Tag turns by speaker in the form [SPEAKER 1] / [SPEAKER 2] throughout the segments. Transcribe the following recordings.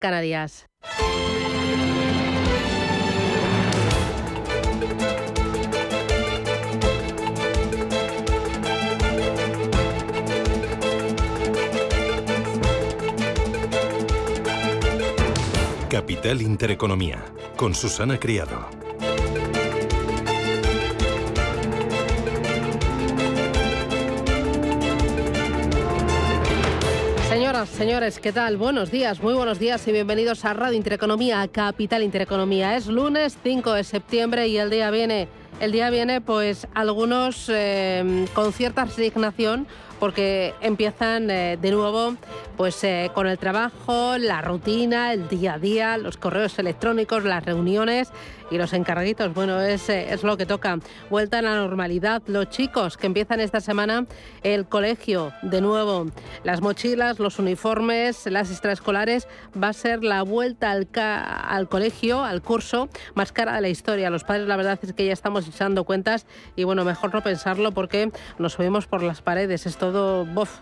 [SPEAKER 1] Canarias.
[SPEAKER 2] Capital Intereconomía, con Susana Criado.
[SPEAKER 1] Señores, ¿qué tal? Buenos días, muy buenos días y bienvenidos a Radio Intereconomía, Capital Intereconomía. Es lunes 5 de septiembre y el día viene, el día viene pues algunos eh, con cierta resignación porque empiezan eh, de nuevo pues eh, con el trabajo, la rutina, el día a día, los correos electrónicos, las reuniones y los encarguitos. Bueno, es, eh, es lo que toca. Vuelta a la normalidad. Los chicos que empiezan esta semana el colegio de nuevo. Las mochilas, los uniformes, las extraescolares. Va a ser la vuelta al, al colegio, al curso más cara de la historia. Los padres, la verdad es que ya estamos echando cuentas y bueno, mejor no pensarlo porque nos subimos por las paredes. Es todo... Bof,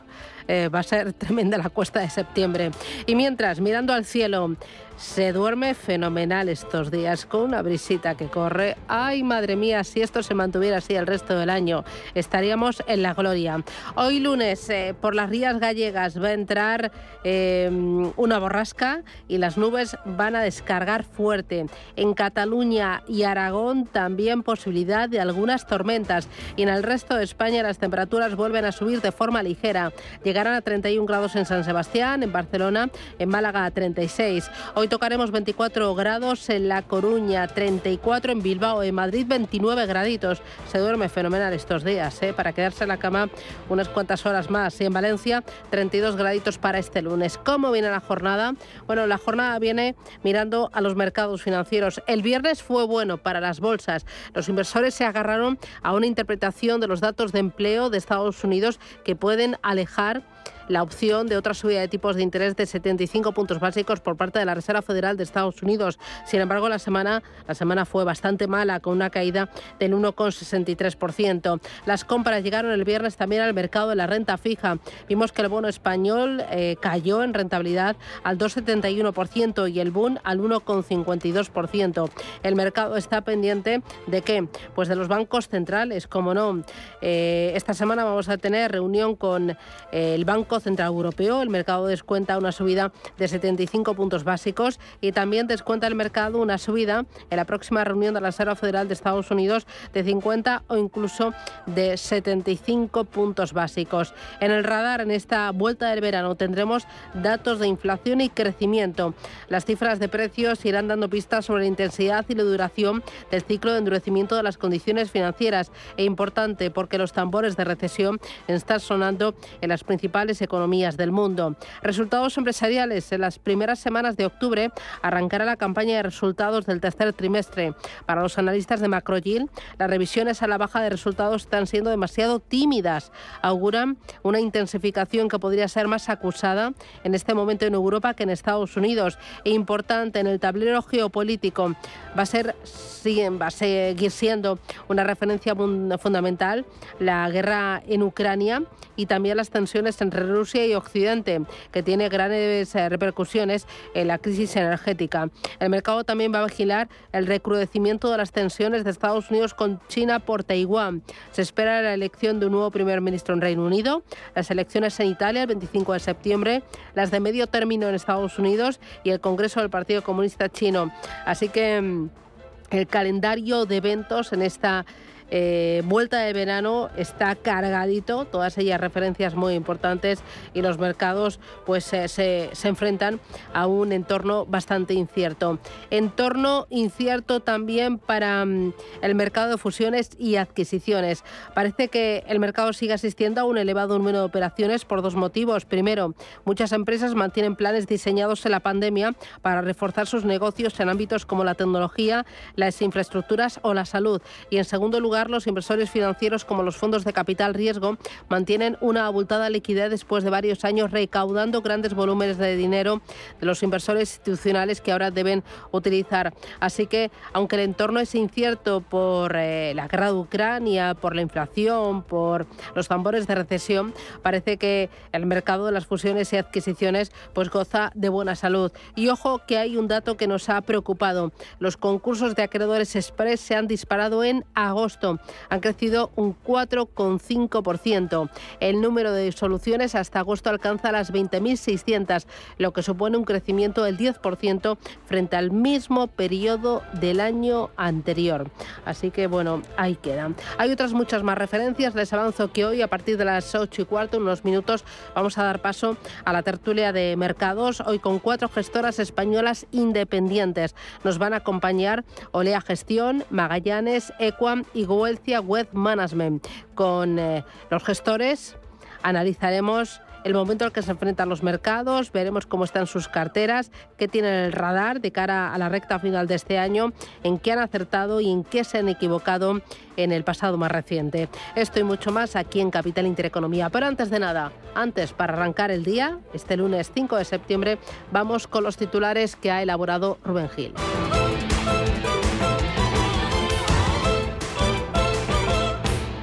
[SPEAKER 1] eh, va a ser tremenda la cuesta de septiembre. Y mientras, mirando al cielo, se duerme fenomenal estos días con una brisita que corre. Ay, madre mía, si esto se mantuviera así el resto del año, estaríamos en la gloria. Hoy lunes, eh, por las rías gallegas va a entrar eh, una borrasca y las nubes van a descargar fuerte. En Cataluña y Aragón también posibilidad de algunas tormentas. Y en el resto de España las temperaturas vuelven a subir de forma ligera. Llegarán a 31 grados en San Sebastián, en Barcelona, en Málaga a 36. Hoy tocaremos 24 grados en La Coruña, 34 en Bilbao, en Madrid 29 graditos. Se duerme fenomenal estos días, ¿eh? para quedarse en la cama unas cuantas horas más. Y en Valencia 32 graditos para este lunes. ¿Cómo viene la jornada? Bueno, la jornada viene mirando a los mercados financieros. El viernes fue bueno para las bolsas. Los inversores se agarraron a una interpretación de los datos de empleo de Estados Unidos que pueden alejar la opción de otra subida de tipos de interés de 75 puntos básicos por parte de la Reserva Federal de Estados Unidos. Sin embargo, la semana, la semana fue bastante mala, con una caída del 1,63%. Las compras llegaron el viernes también al mercado de la renta fija. Vimos que el bono español eh, cayó en rentabilidad al 2,71% y el boom al 1,52%. El mercado está pendiente de qué? Pues de los bancos centrales, como no. Eh, esta semana vamos a tener reunión con eh, el Banco Central Europeo. El mercado descuenta una subida de 75 puntos básicos y también descuenta el mercado una subida en la próxima reunión de la Reserva Federal de Estados Unidos de 50 o incluso de 75 puntos básicos. En el radar, en esta vuelta del verano, tendremos datos de inflación y crecimiento. Las cifras de precios irán dando pistas sobre la intensidad y la duración del ciclo de endurecimiento de las condiciones financieras. E importante porque los tambores de recesión están sonando en las principales economías del mundo. Resultados empresariales. En las primeras semanas de octubre arrancará la campaña de resultados del tercer trimestre. Para los analistas de Macroyield, las revisiones a la baja de resultados están siendo demasiado tímidas. Auguran una intensificación que podría ser más acusada en este momento en Europa que en Estados Unidos. E importante en el tablero geopolítico va a ser va a seguir siendo una referencia fundamental la guerra en Ucrania y también las tensiones entre Rusia y Occidente, que tiene grandes eh, repercusiones en la crisis energética. El mercado también va a vigilar el recrudecimiento de las tensiones de Estados Unidos con China por Taiwán. Se espera la elección de un nuevo primer ministro en Reino Unido, las elecciones en Italia el 25 de septiembre, las de medio término en Estados Unidos y el Congreso del Partido Comunista Chino. Así que mm, el calendario de eventos en esta eh, vuelta de verano está cargadito, todas ellas referencias muy importantes y los mercados pues eh, se, se, enfrentan a un entorno bastante incierto. Entorno incierto también para mm, el mercado de fusiones y adquisiciones. Parece que el mercado sigue asistiendo a un elevado número de operaciones por dos motivos. Primero, muchas empresas mantienen planes diseñados en la pandemia para reforzar sus negocios en ámbitos como la tecnología, las infraestructuras o la salud. Y en segundo lugar, lugar, los inversores financieros como los fondos de capital riesgo mantienen una abultada liquidez después de varios años recaudando grandes volúmenes de dinero de los inversores institucionales que ahora deben utilizar. Así que, aunque el entorno es incierto por eh, la guerra de Ucrania, por la inflación, por los tambores de recesión, parece que el mercado de las fusiones y adquisiciones pues goza de buena salud. Y ojo que hay un dato que nos ha preocupado. Los concursos de acreedores express se han disparado en agosto. Han crecido un 4,5%. El número de soluciones hasta agosto alcanza las 20.600, lo que supone un crecimiento del 10% frente al mismo periodo del año anterior. Así que bueno, ahí queda. Hay otras muchas más referencias. Les avanzo que hoy a partir de las 8 y cuarto, unos minutos, vamos a dar paso a la tertulia de mercados. Hoy con cuatro gestoras españolas independientes. Nos van a acompañar Olea Gestión, Magallanes, Equam y Goelcia Web Management. Con eh, los gestores analizaremos el momento al que se enfrentan los mercados, veremos cómo están sus carteras, qué tienen el radar de cara a la recta final de este año, en qué han acertado y en qué se han equivocado en el pasado más reciente. Esto y mucho más aquí en Capital Intereconomía. Pero antes de nada, antes para arrancar el día, este lunes 5 de septiembre, vamos con los titulares que ha elaborado Rubén Gil.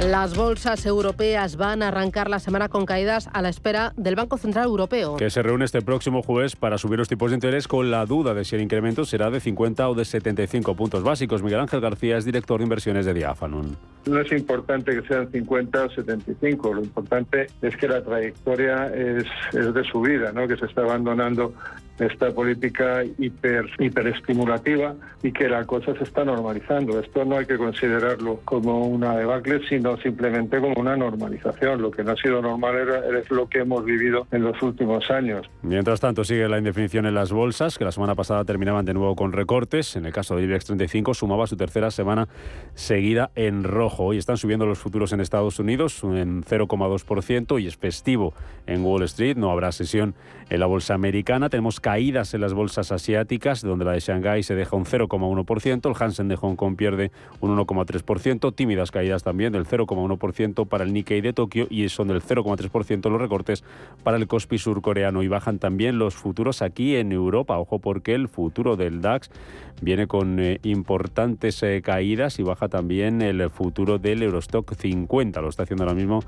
[SPEAKER 1] Las bolsas europeas van a arrancar la semana con caídas a la espera del Banco Central Europeo.
[SPEAKER 3] Que se reúne este próximo jueves para subir los tipos de interés con la duda de si el incremento será de 50 o de 75 puntos básicos. Miguel Ángel García es director de inversiones de Diafanon.
[SPEAKER 4] No es importante que sean 50 o 75, lo importante es que la trayectoria es, es de subida, ¿no? que se está abandonando esta política hiper hiperestimulativa y que la cosa se está normalizando. Esto no hay que considerarlo como una debacle, sino simplemente como una normalización. Lo que no ha sido normal es lo que hemos vivido en los últimos años.
[SPEAKER 3] Mientras tanto, sigue la indefinición en las bolsas, que la semana pasada terminaban de nuevo con recortes. En el caso de IBEX 35 sumaba su tercera semana seguida en rojo. Hoy están subiendo los futuros en Estados Unidos en 0,2% y es festivo en Wall Street. No habrá sesión en la bolsa americana. Tenemos caídas en las bolsas asiáticas, donde la de Shanghái se deja un 0,1%, el Hansen de Hong Kong pierde un 1,3%, tímidas caídas también del 0,1% para el Nikkei de Tokio y son del 0,3% los recortes para el Kospi surcoreano y bajan también los futuros aquí en Europa. Ojo porque el futuro del DAX viene con eh, importantes eh, caídas y baja también el futuro del Eurostock 50, lo está haciendo ahora mismo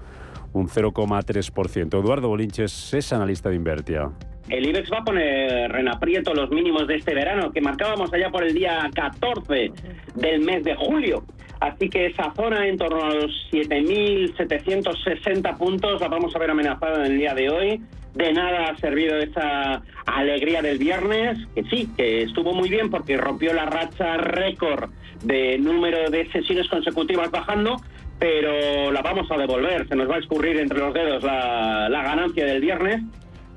[SPEAKER 3] un 0,3%. Eduardo Bolinches es analista de Invertia.
[SPEAKER 5] El IBEX va a poner en aprieto los mínimos de este verano que marcábamos allá por el día 14 del mes de julio. Así que esa zona en torno a los 7.760 puntos la vamos a ver amenazada en el día de hoy. De nada ha servido esa alegría del viernes, que sí, que estuvo muy bien porque rompió la racha récord de número de sesiones consecutivas bajando, pero la vamos a devolver. Se nos va a escurrir entre los dedos la, la ganancia del viernes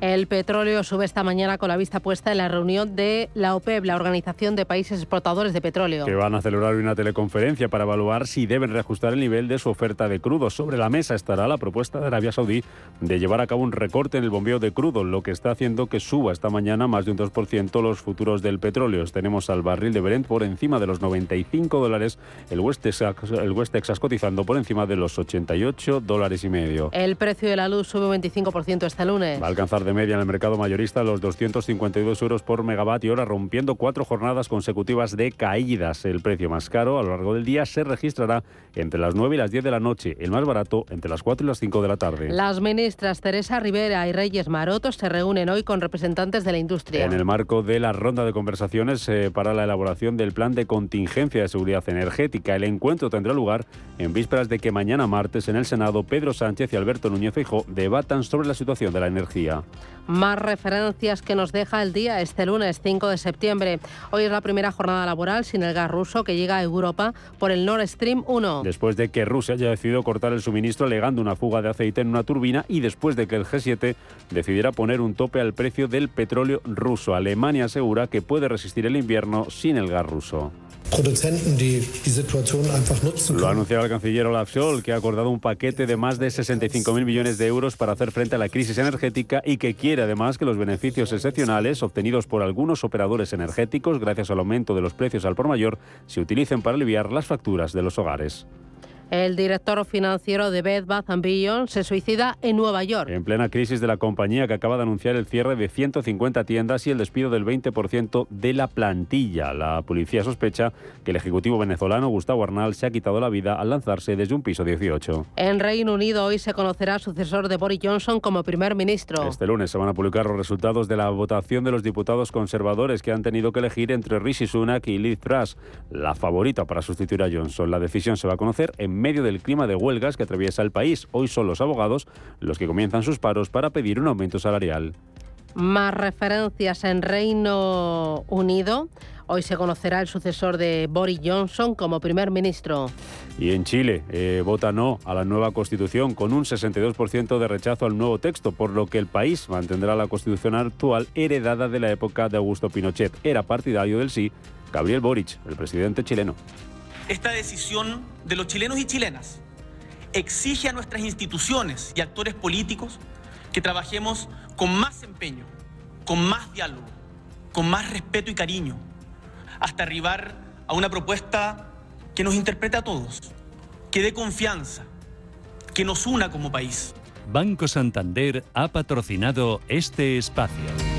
[SPEAKER 1] el petróleo sube esta mañana con la vista puesta en la reunión de la OPEP, la Organización de Países Exportadores de Petróleo.
[SPEAKER 3] Que van a celebrar una teleconferencia para evaluar si deben reajustar el nivel de su oferta de crudo. Sobre la mesa estará la propuesta de Arabia Saudí de llevar a cabo un recorte en el bombeo de crudo, lo que está haciendo que suba esta mañana más de un 2% los futuros del petróleo. Tenemos al barril de Brent por encima de los 95 dólares, el West Texas, el West Texas cotizando por encima de los 88 dólares y medio.
[SPEAKER 1] El precio de la luz sube un 25% este lunes.
[SPEAKER 3] Va a alcanzar de media en el mercado mayorista los 252 euros por megavatio hora, rompiendo cuatro jornadas consecutivas de caídas. El precio más caro a lo largo del día se registrará entre las 9 y las 10 de la noche, el más barato entre las 4 y las 5 de la tarde.
[SPEAKER 1] Las ministras Teresa Rivera y Reyes Maroto se reúnen hoy con representantes de la industria.
[SPEAKER 3] En el marco de la ronda de conversaciones eh, para la elaboración del plan de contingencia de seguridad energética, el encuentro tendrá lugar en vísperas de que mañana martes en el Senado Pedro Sánchez y Alberto Núñez Feijóo debatan sobre la situación de la energía.
[SPEAKER 1] Más referencias que nos deja el día este lunes 5 de septiembre. Hoy es la primera jornada laboral sin el gas ruso que llega a Europa por el Nord Stream 1.
[SPEAKER 3] Después de que Rusia haya decidido cortar el suministro alegando una fuga de aceite en una turbina y después de que el G7 decidiera poner un tope al precio del petróleo ruso. Alemania asegura que puede resistir el invierno sin el gas ruso. Lo ha anunciado el canciller Olaf Scholz, que ha acordado un paquete de más de 65.000 millones de euros para hacer frente a la crisis energética y que quiere además que los beneficios excepcionales obtenidos por algunos operadores energéticos gracias al aumento de los precios al por mayor se utilicen para aliviar las facturas de los hogares.
[SPEAKER 1] El director financiero de Bed Bath Beyond se suicida en Nueva York.
[SPEAKER 3] En plena crisis de la compañía que acaba de anunciar el cierre de 150 tiendas y el despido del 20% de la plantilla. La policía sospecha que el ejecutivo venezolano Gustavo Arnal se ha quitado la vida al lanzarse desde un piso 18.
[SPEAKER 1] En Reino Unido hoy se conocerá sucesor de Boris Johnson como primer ministro.
[SPEAKER 3] Este lunes se van a publicar los resultados de la votación de los diputados conservadores que han tenido que elegir entre Rishi Sunak y Liz Truss, la favorita para sustituir a Johnson. La decisión se va a conocer en medio del clima de huelgas que atraviesa el país. Hoy son los abogados los que comienzan sus paros para pedir un aumento salarial.
[SPEAKER 1] Más referencias en Reino Unido. Hoy se conocerá el sucesor de Boris Johnson como primer ministro.
[SPEAKER 3] Y en Chile eh, vota no a la nueva constitución con un 62% de rechazo al nuevo texto, por lo que el país mantendrá la constitución actual heredada de la época de Augusto Pinochet. Era partidario del sí Gabriel Boric, el presidente chileno.
[SPEAKER 6] Esta decisión de los chilenos y chilenas exige a nuestras instituciones y actores políticos que trabajemos con más empeño, con más diálogo, con más respeto y cariño, hasta arribar a una propuesta que nos interprete a todos, que dé confianza, que nos una como país.
[SPEAKER 7] Banco Santander ha patrocinado este espacio.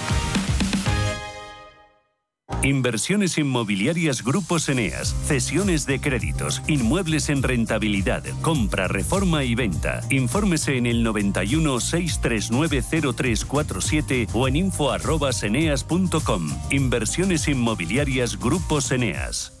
[SPEAKER 7] Inversiones inmobiliarias Grupos Eneas, cesiones de créditos, inmuebles en rentabilidad, compra, reforma y venta. Infórmese en el 91 639 0347 o en info@eneas.com. Inversiones inmobiliarias Grupos Eneas.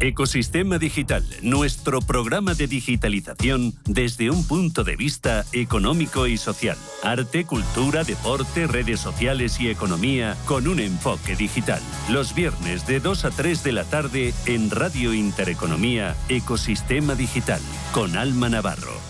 [SPEAKER 7] Ecosistema Digital, nuestro programa de digitalización desde un punto de vista económico y social. Arte, cultura, deporte, redes sociales y economía con un enfoque digital. Los viernes de 2 a 3 de la tarde en Radio Intereconomía, Ecosistema Digital, con Alma Navarro.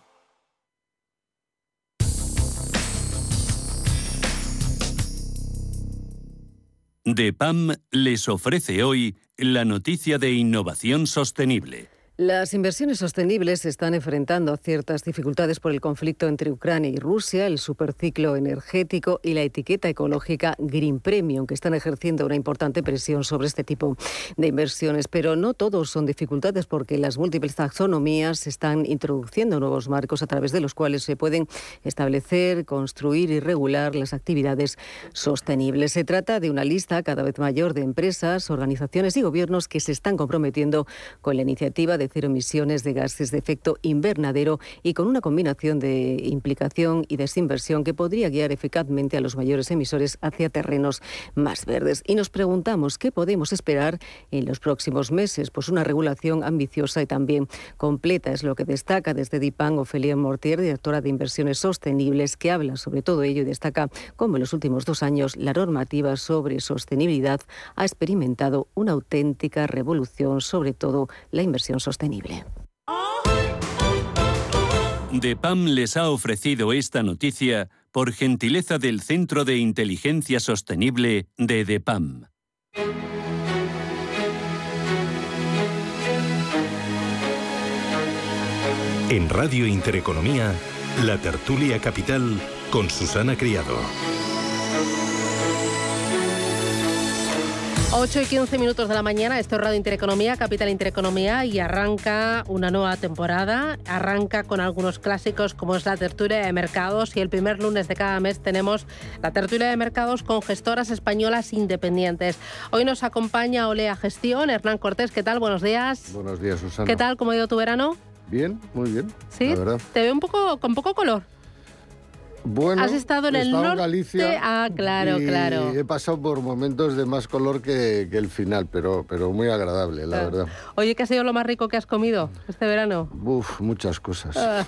[SPEAKER 7] DEPAM les ofrece hoy la noticia de innovación sostenible.
[SPEAKER 8] Las inversiones sostenibles se están enfrentando ciertas dificultades por el conflicto entre Ucrania y Rusia, el superciclo energético y la etiqueta ecológica Green Premium, que están ejerciendo una importante presión sobre este tipo de inversiones. Pero no todos son dificultades porque las múltiples taxonomías están introduciendo nuevos marcos a través de los cuales se pueden establecer, construir y regular las actividades sostenibles. Se trata de una lista cada vez mayor de empresas, organizaciones y gobiernos que se están comprometiendo con la iniciativa de de cero emisiones de gases de efecto invernadero y con una combinación de implicación y desinversión que podría guiar eficazmente a los mayores emisores hacia terrenos más verdes. Y nos preguntamos qué podemos esperar en los próximos meses. Pues una regulación ambiciosa y también completa es lo que destaca desde DIPAN Ofelia Mortier, directora de inversiones sostenibles, que habla sobre todo ello y destaca cómo en los últimos dos años la normativa sobre sostenibilidad ha experimentado una auténtica revolución, sobre todo la inversión sostenible.
[SPEAKER 7] DEPAM les ha ofrecido esta noticia por gentileza del Centro de Inteligencia Sostenible de DEPAM.
[SPEAKER 2] En Radio Intereconomía, la tertulia capital con Susana Criado.
[SPEAKER 1] 8 y 15 minutos de la mañana, esto es Radio Intereconomía, Capital Intereconomía, y arranca una nueva temporada. Arranca con algunos clásicos como es la tertulia de mercados, y el primer lunes de cada mes tenemos la tertulia de mercados con gestoras españolas independientes. Hoy nos acompaña Olea Gestión, Hernán Cortés, ¿qué tal? Buenos días.
[SPEAKER 9] Buenos días, Susana.
[SPEAKER 1] ¿Qué tal? ¿Cómo ha ido tu verano?
[SPEAKER 9] Bien, muy bien.
[SPEAKER 1] Sí,
[SPEAKER 9] la verdad.
[SPEAKER 1] te veo un poco con poco color.
[SPEAKER 9] Bueno,
[SPEAKER 1] Has estado en
[SPEAKER 9] he
[SPEAKER 1] el
[SPEAKER 9] estado
[SPEAKER 1] norte.
[SPEAKER 9] en Galicia.
[SPEAKER 1] Ah, claro,
[SPEAKER 9] y
[SPEAKER 1] claro.
[SPEAKER 9] He pasado por momentos de más color que, que el final, pero, pero muy agradable, la
[SPEAKER 1] Claro.
[SPEAKER 9] verdad.
[SPEAKER 1] Oye, ¿qué ha sido lo más rico que has comido este verano?
[SPEAKER 9] Uf, muchas cosas.
[SPEAKER 1] Ah.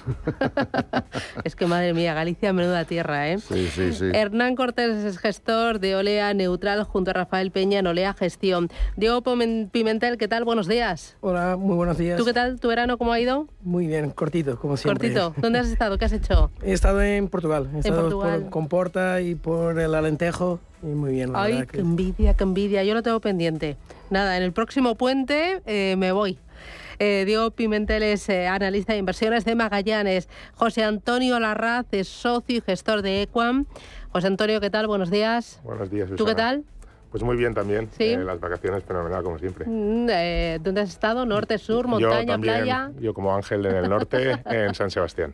[SPEAKER 1] es que madre mía, Galicia, menuda tierra, ¿eh?
[SPEAKER 9] Sí, sí, sí.
[SPEAKER 1] Hernán Cortés es gestor de Olea Neutral junto a Rafael Peña en Olea Gestión. Diego Pimentel, ¿qué tal? Buenos días.
[SPEAKER 10] Hola, muy buenos días.
[SPEAKER 1] ¿Tú qué tal? ¿Tu verano cómo ha ido?
[SPEAKER 10] Muy bien, cortito, como siempre.
[SPEAKER 1] Cortito. ¿Dónde has estado? ¿Qué has hecho?
[SPEAKER 10] He estado en Portugal. Por Comporta y por el Alentejo. Y muy bien, la
[SPEAKER 1] Ay,
[SPEAKER 10] verdad.
[SPEAKER 1] qué
[SPEAKER 10] que-
[SPEAKER 1] envidia, qué envidia. Yo lo tengo pendiente. Nada, en el próximo puente eh, me voy. Eh, Diego Pimentel es eh, analista de inversiones de Magallanes. José Antonio Larraz es socio y gestor de Equam. José Antonio, ¿qué tal? Buenos días.
[SPEAKER 11] Buenos días,
[SPEAKER 1] ¿Tú
[SPEAKER 11] Susana.
[SPEAKER 1] qué tal?
[SPEAKER 11] Pues muy bien también.
[SPEAKER 1] Sí.
[SPEAKER 11] Eh, las vacaciones fenomenal, como siempre.
[SPEAKER 1] Mm, eh, ¿Dónde has estado? ¿Norte, sur,
[SPEAKER 11] yo
[SPEAKER 1] montaña,
[SPEAKER 11] también,
[SPEAKER 1] playa?
[SPEAKER 11] Yo como Ángel en el norte, en San Sebastián.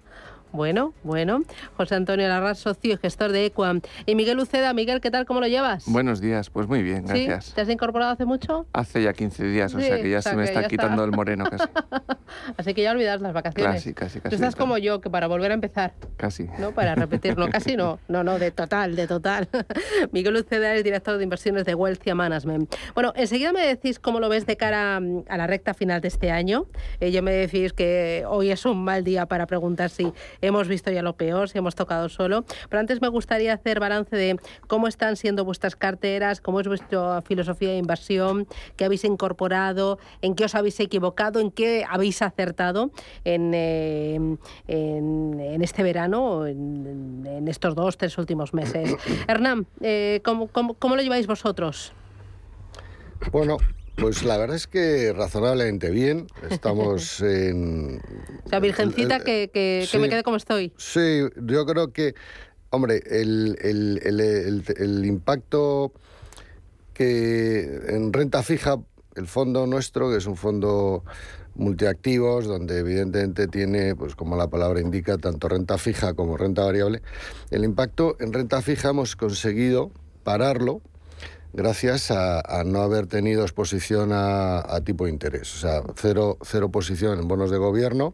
[SPEAKER 1] Bueno, bueno. José Antonio Larraz, socio y gestor de Equam. Y Miguel Uceda. Miguel, ¿qué tal? ¿Cómo lo llevas?
[SPEAKER 12] Buenos días, pues muy bien,
[SPEAKER 1] ¿Sí?
[SPEAKER 12] gracias.
[SPEAKER 1] ¿Te has incorporado hace mucho?
[SPEAKER 12] Hace ya 15 días, o sea que ya
[SPEAKER 1] o sea
[SPEAKER 12] se me está quitando
[SPEAKER 1] está.
[SPEAKER 12] el moreno casi.
[SPEAKER 1] Así que ya olvidas las vacaciones.
[SPEAKER 12] Casi, casi,
[SPEAKER 1] Tú
[SPEAKER 12] casi.
[SPEAKER 1] estás
[SPEAKER 12] de
[SPEAKER 1] como yo, que para volver a empezar.
[SPEAKER 12] Casi.
[SPEAKER 1] No, para repetir, no, casi no. No, no, de total, de total. Miguel Uceda es director de inversiones de Wealthia Management. Bueno, enseguida me decís cómo lo ves de cara mm, a la recta final de este año. Eh, yo me decís que hoy es un mal día para preguntar si hemos visto ya lo peor, si hemos tocado solo. Pero antes me gustaría hacer balance de cómo están siendo vuestras carteras, cómo es vuestra filosofía de inversión, qué habéis incorporado, en qué os habéis equivocado, en qué habéis acertado en, eh, en, en este verano, en estos dos, tres últimos meses. Hernán, eh, ¿cómo, cómo, cómo lo lleváis vosotros?
[SPEAKER 9] Bueno, pues la verdad es que razonablemente bien. Estamos en...
[SPEAKER 1] O sea, virgencita,
[SPEAKER 9] el-
[SPEAKER 1] que, que, que
[SPEAKER 9] sí.
[SPEAKER 1] me quede como estoy.
[SPEAKER 9] Sí, yo creo que, hombre, el- el impacto que en renta fija, el fondo nuestro, que es un fondo multiactivos, donde evidentemente tiene, pues como la palabra indica, tanto renta fija como renta variable, el impacto en renta fija hemos conseguido pararlo gracias a, no haber tenido exposición a, tipo de interés, o sea, cero, cero posición en bonos de gobierno.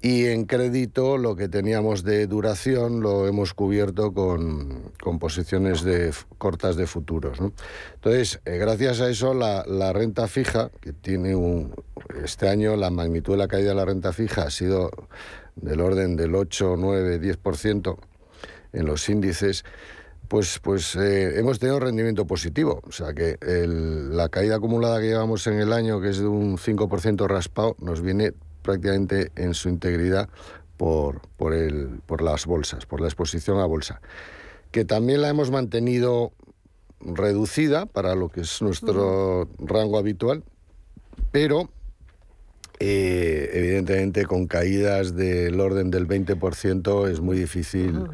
[SPEAKER 9] Y en crédito lo que teníamos de duración lo hemos cubierto con, con posiciones de, cortas de futuros. ¿no? Entonces, eh, gracias a eso, la, la renta fija, que tiene un... Este año la magnitud de la caída de la renta fija ha sido del orden del 8, 9, 10% en los índices, pues, pues eh, hemos tenido rendimiento positivo. O sea que el- la caída acumulada que llevamos en el año, que es de un 5% raspado, nos viene prácticamente en su integridad por, por, el, por las bolsas, por la exposición a bolsa. Que también la hemos mantenido reducida para lo que es nuestro rango habitual, pero eh, evidentemente con caídas del orden del 20% es muy difícil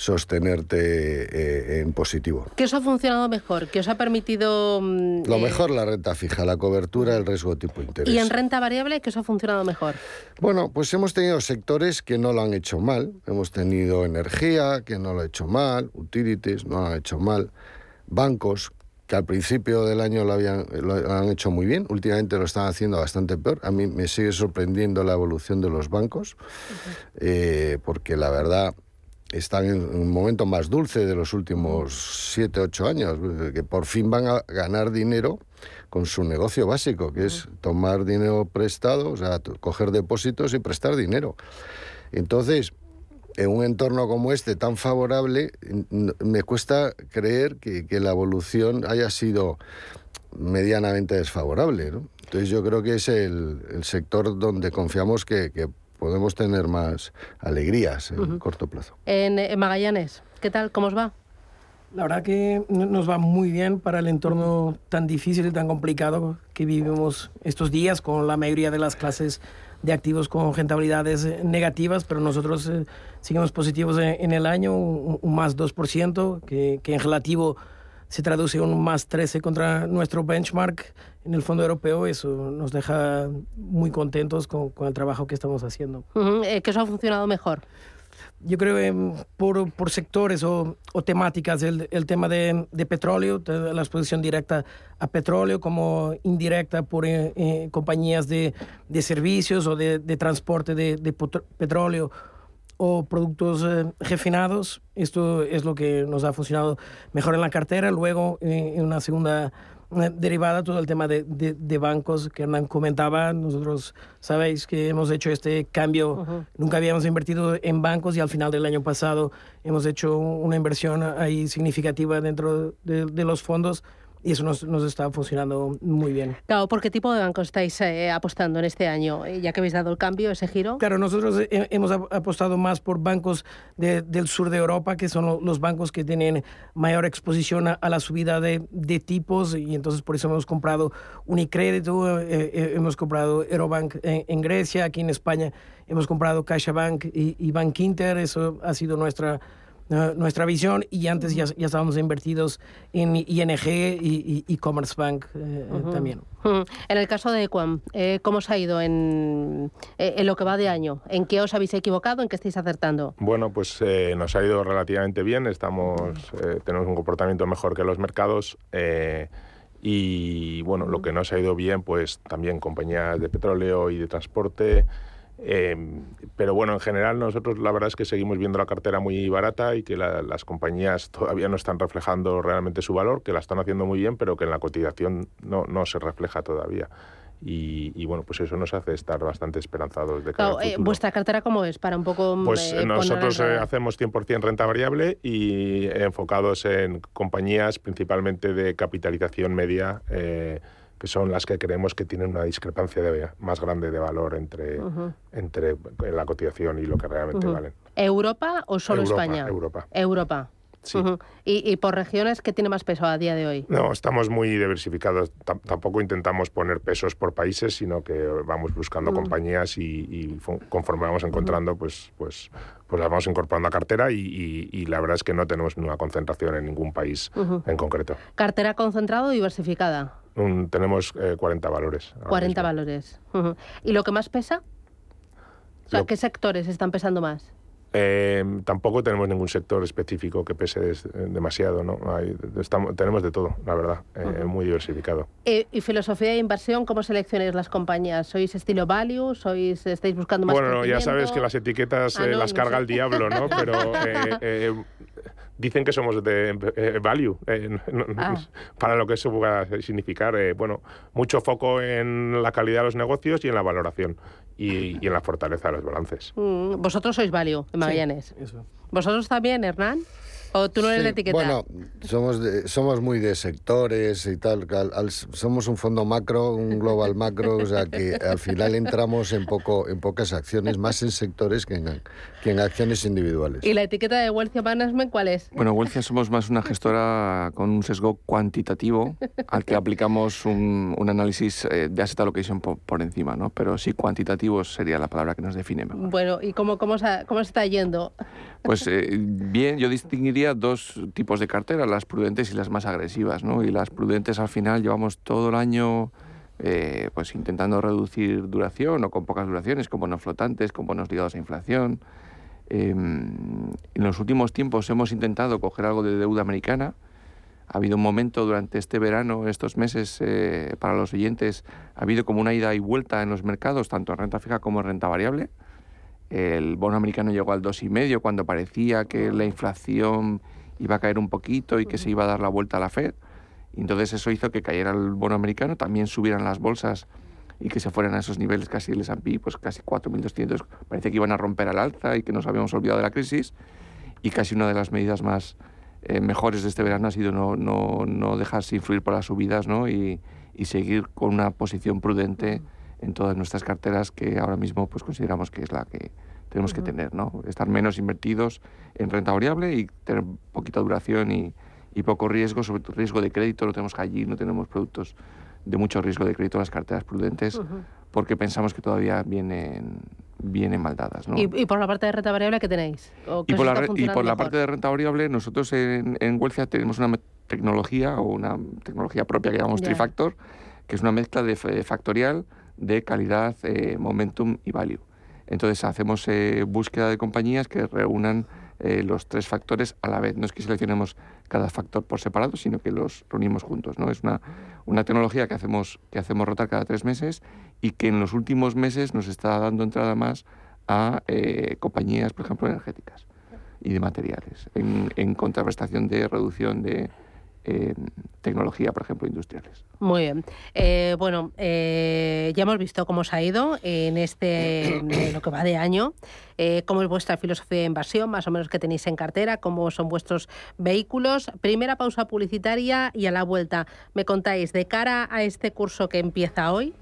[SPEAKER 9] sostenerte eh, en positivo.
[SPEAKER 1] ¿Qué os ha funcionado mejor? ¿Qué os ha permitido... mm,
[SPEAKER 9] Lo
[SPEAKER 1] eh,
[SPEAKER 9] mejor la renta fija, la cobertura, el riesgo tipo interés.
[SPEAKER 1] ¿Y en renta variable qué os ha funcionado mejor?
[SPEAKER 9] Bueno, pues hemos tenido sectores que no lo han hecho mal. Hemos tenido energía, que no lo ha hecho mal, utilities, no lo han hecho mal, bancos, que al principio del año lo, habían, lo han hecho muy bien, últimamente lo están haciendo bastante peor. A mí me sigue sorprendiendo la evolución de los bancos, eh, porque la verdad están en un momento más dulce de los últimos 7, 8 años, que por fin van a ganar dinero con su negocio básico, que es tomar dinero prestado, o sea, coger depósitos y prestar dinero. Entonces, en un entorno como este tan favorable, me cuesta creer que, la evolución haya sido medianamente desfavorable. Entonces yo creo que es el, sector donde confiamos que, podemos tener más alegrías en corto plazo.
[SPEAKER 1] En, en, Magallanes, ¿qué tal? ¿Cómo os va?
[SPEAKER 10] La verdad que nos va muy bien para el entorno tan difícil y tan complicado que vivimos estos días con la mayoría de las clases de activos con rentabilidades eh, negativas, pero nosotros eh, seguimos positivos en, el año, un, más 2%, que, que, en relativo se traduce en un más 13 contra nuestro benchmark en el Fondo Europeo. Eso nos deja muy contentos con, con el trabajo que estamos haciendo.
[SPEAKER 1] Eh, ¿Qué os ha funcionado mejor?
[SPEAKER 10] yo creo que por, por sectores o, o temáticas, el, el, tema de, de petróleo, la exposición directa a petróleo como indirecta por eh, eh, compañías de, de, servicios o de, de transporte de, petróleo o productos eh, refinados. Esto es lo que nos ha funcionado mejor en la cartera. Luego, en una segunda derivada todo el tema de, de, bancos que Hernán comentaba. Nosotros sabéis que hemos hecho este cambio, nunca habíamos invertido en bancos y al final del año pasado hemos hecho una inversión ahí significativa dentro de, de los fondos y eso nos, nos, está funcionando muy bien.
[SPEAKER 1] Claro, ¿por qué tipo de banco estáis eh, apostando en este año? Eh, ya que habéis dado el cambio, ese giro.
[SPEAKER 10] Claro, nosotros eh, hemos apostado más por bancos de, del sur de Europa, que son los bancos que tienen mayor exposición a, la subida de, de, tipos, y entonces por eso hemos comprado Unicrédito, hemos comprado Eurobank en, en, Grecia, aquí en España hemos comprado CaixaBank y, y Bank Inter, eso ha sido nuestra nuestra visión y antes ya, ya estábamos invertidos en ING y, y, Commerce Bank eh, también.
[SPEAKER 1] En el caso de Equam, eh, ¿cómo os ha ido en, eh, en, lo que va de año? ¿En qué os habéis equivocado? ¿En qué estáis acertando?
[SPEAKER 11] Bueno, pues nos ha ido relativamente bien. Estamos, tenemos un comportamiento mejor que los mercados. y bueno, lo que nos ha ido bien, pues también compañías de petróleo y de transporte, Em, pero bueno, en general nosotros la verdad es que seguimos viendo la cartera muy barata y que las compañías todavía no están reflejando realmente su valor, que la están haciendo muy bien, pero que en la cotización no, no se refleja todavía. Y, bueno, pues eso nos hace estar bastante esperanzados de cara
[SPEAKER 1] eh, ¿Vuestra cartera cómo es? Para un poco...
[SPEAKER 11] Pues eh, nosotros eh, hacemos 100% renta variable y enfocados en compañías principalmente de capitalización media que son las que creemos que tienen una discrepancia de, más grande de valor entre, entre la cotización y lo que realmente valen.
[SPEAKER 1] ¿Europa o solo España?
[SPEAKER 11] Europa.
[SPEAKER 1] Europa.
[SPEAKER 11] Sí.
[SPEAKER 1] ¿Y, por regiones qué tiene más peso a día de hoy?
[SPEAKER 11] No, estamos muy diversificados. tampoco intentamos poner pesos por países, sino que vamos buscando compañías y, conforme vamos encontrando, pues, pues, pues las vamos incorporando a cartera y, la verdad es que no tenemos una concentración en ningún país en concreto.
[SPEAKER 1] ¿Cartera concentrada o diversificada?
[SPEAKER 11] Tenemos 40 eh, valores.
[SPEAKER 1] 40 valores. ¿Y lo que más pesa? ¿qué sectores están pesando más?
[SPEAKER 11] Eh, tampoco tenemos ningún sector específico que pese demasiado, ¿no? estamos, tenemos de todo, la verdad, eh, muy diversificado.
[SPEAKER 1] ¿Y filosofía de inversión? ¿Cómo seleccionáis las compañías? ¿Sois estilo value? ¿Sois, ¿Estáis buscando más
[SPEAKER 11] Bueno, ya sabes que las etiquetas ah, las carga el diablo, ¿no? Pero dicen que somos de eh, value, eh, ah. para lo que eso pueda significar. Eh, bueno, mucho foco en la calidad de los negocios y en la valoración y, en la fortaleza de los balances.
[SPEAKER 1] Mm, vosotros sois value en Magallanes. ¿Vosotros también, Hernán? ¿O tú no eres de etiqueta?
[SPEAKER 9] Bueno, somos, somos muy de sectores y tal. somos un fondo macro, un global macro, o sea que al final entramos en, poco, en pocas acciones, más en sectores que en, que en acciones individuales.
[SPEAKER 1] ¿Y la etiqueta de Wealthia Management cuál es?
[SPEAKER 12] Bueno, Wealthia somos más una gestora con un sesgo cuantitativo al que aplicamos un, un análisis eh, de asset allocation por, por, encima, ¿no? Pero sí, cuantitativo sería la palabra que nos define mejor.
[SPEAKER 1] Bueno, ¿y cómo, cómo, se, cómo se está yendo?
[SPEAKER 12] Pues eh, bien, yo distinguiría dos tipos de carteras, las prudentes y las más agresivas, ¿no? Y las prudentes al final llevamos todo el año eh, pues intentando reducir duración o con pocas duraciones, con bonos flotantes, con bonos ligados a inflación. Em, en los últimos tiempos hemos intentado coger algo de deuda americana, ha habido un momento durante este verano, estos meses, eh, para los oyentes, ha habido como una ida y vuelta en los mercados, tanto en renta fija como en renta variable. El bono americano llegó al 2,5 cuando parecía que la inflación iba a caer un poquito y que se iba a dar la vuelta a la Fed. Entonces eso hizo que cayera el bono americano, también subieran las bolsas y que se fueran a esos niveles casi el S&P, pues casi 4.200, parece que iban a romper al alza y que nos habíamos olvidado de la crisis. Y casi una de las medidas más eh, mejores de este verano ha sido no, no, no dejarse influir por las subidas ¿no? y, y, seguir con una posición prudente en todas nuestras carteras que ahora mismo pues consideramos que es la que tenemos que tener, ¿no? Estar menos invertidos en renta variable y tener poquita duración y, y poco riesgo, sobre todo riesgo de crédito, no tenemos allí, no tenemos productos de mucho riesgo de crédito en las carteras prudentes, porque pensamos que todavía vienen, vienen mal dadas. ¿no?
[SPEAKER 1] ¿Y, por la parte de renta variable qué tenéis?
[SPEAKER 12] y, por la, y por la parte de renta variable, nosotros en, en tenemos una tecnología o una tecnología propia que llamamos Trifactor, que es una mezcla de factorial de calidad, eh, momentum y value. Entonces hacemos eh, búsqueda de compañías que reúnan eh, los tres factores a la vez. No es que seleccionemos cada factor por separado, sino que los reunimos juntos. ¿no? Es una, una tecnología que hacemos, que hacemos rotar cada tres meses y que en los últimos meses nos está dando entrada más a eh, compañías, por ejemplo, energéticas y de materiales, en, en contraprestación de reducción de, tecnología, por ejemplo, industriales.
[SPEAKER 1] Muy bien. Eh, bueno, eh, ya hemos visto cómo os ha ido en este lo que va de año, eh, cómo es vuestra filosofía de invasión, más o menos que tenéis en cartera, cómo son vuestros vehículos. Primera pausa publicitaria y a la vuelta me contáis de cara a este curso que empieza hoy,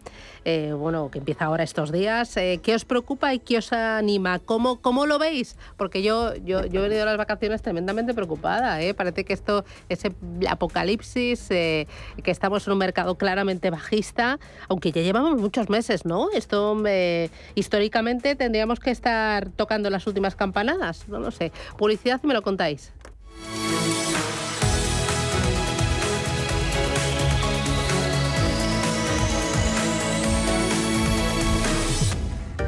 [SPEAKER 1] bueno, que empieza ahora estos días, ¿qué os preocupa y qué os anima? ¿Cómo, cómo lo veis? Porque yo, yo, yo he venido a las vacaciones tremendamente preocupada. Parece que esto, ese apocalipsis, que estamos en un mercado claramente bajista, aunque ya llevamos muchos meses, ¿no? Esto eh, históricamente tendríamos que estar tocando las últimas campanadas, no lo sé. Publicidad, me lo contáis.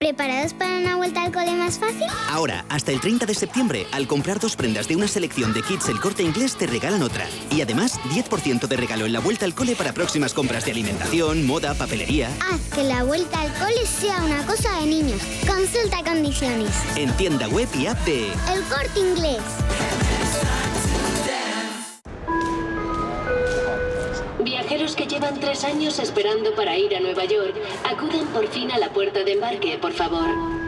[SPEAKER 13] ¿Preparados para una vuelta al cole más fácil?
[SPEAKER 14] Ahora, hasta el 30 de septiembre, al comprar dos prendas de una selección de kits El Corte Inglés, te regalan otra. Y además, 10% de regalo en la vuelta al cole para próximas compras de alimentación, moda, papelería.
[SPEAKER 13] Haz que la vuelta al cole sea una cosa de niños. Consulta condiciones.
[SPEAKER 14] En tienda web y app de
[SPEAKER 13] El Corte Inglés.
[SPEAKER 15] Viajeros que llevan tres años esperando para ir a Nueva York, acuden por fin a la puerta de embarque, por favor.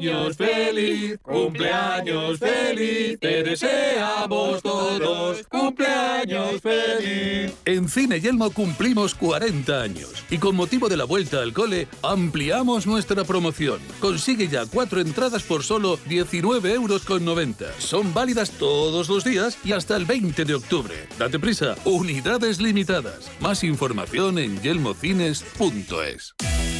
[SPEAKER 16] Cumpleaños feliz, cumpleaños feliz, te deseamos todos, cumpleaños feliz.
[SPEAKER 17] En Cine Yelmo cumplimos 40 años y con motivo de la vuelta al cole ampliamos nuestra promoción. Consigue ya cuatro entradas por solo 19,90 euros. Son válidas todos los días y hasta el 20 de octubre. Date prisa, unidades limitadas. Más información en yelmocines.es.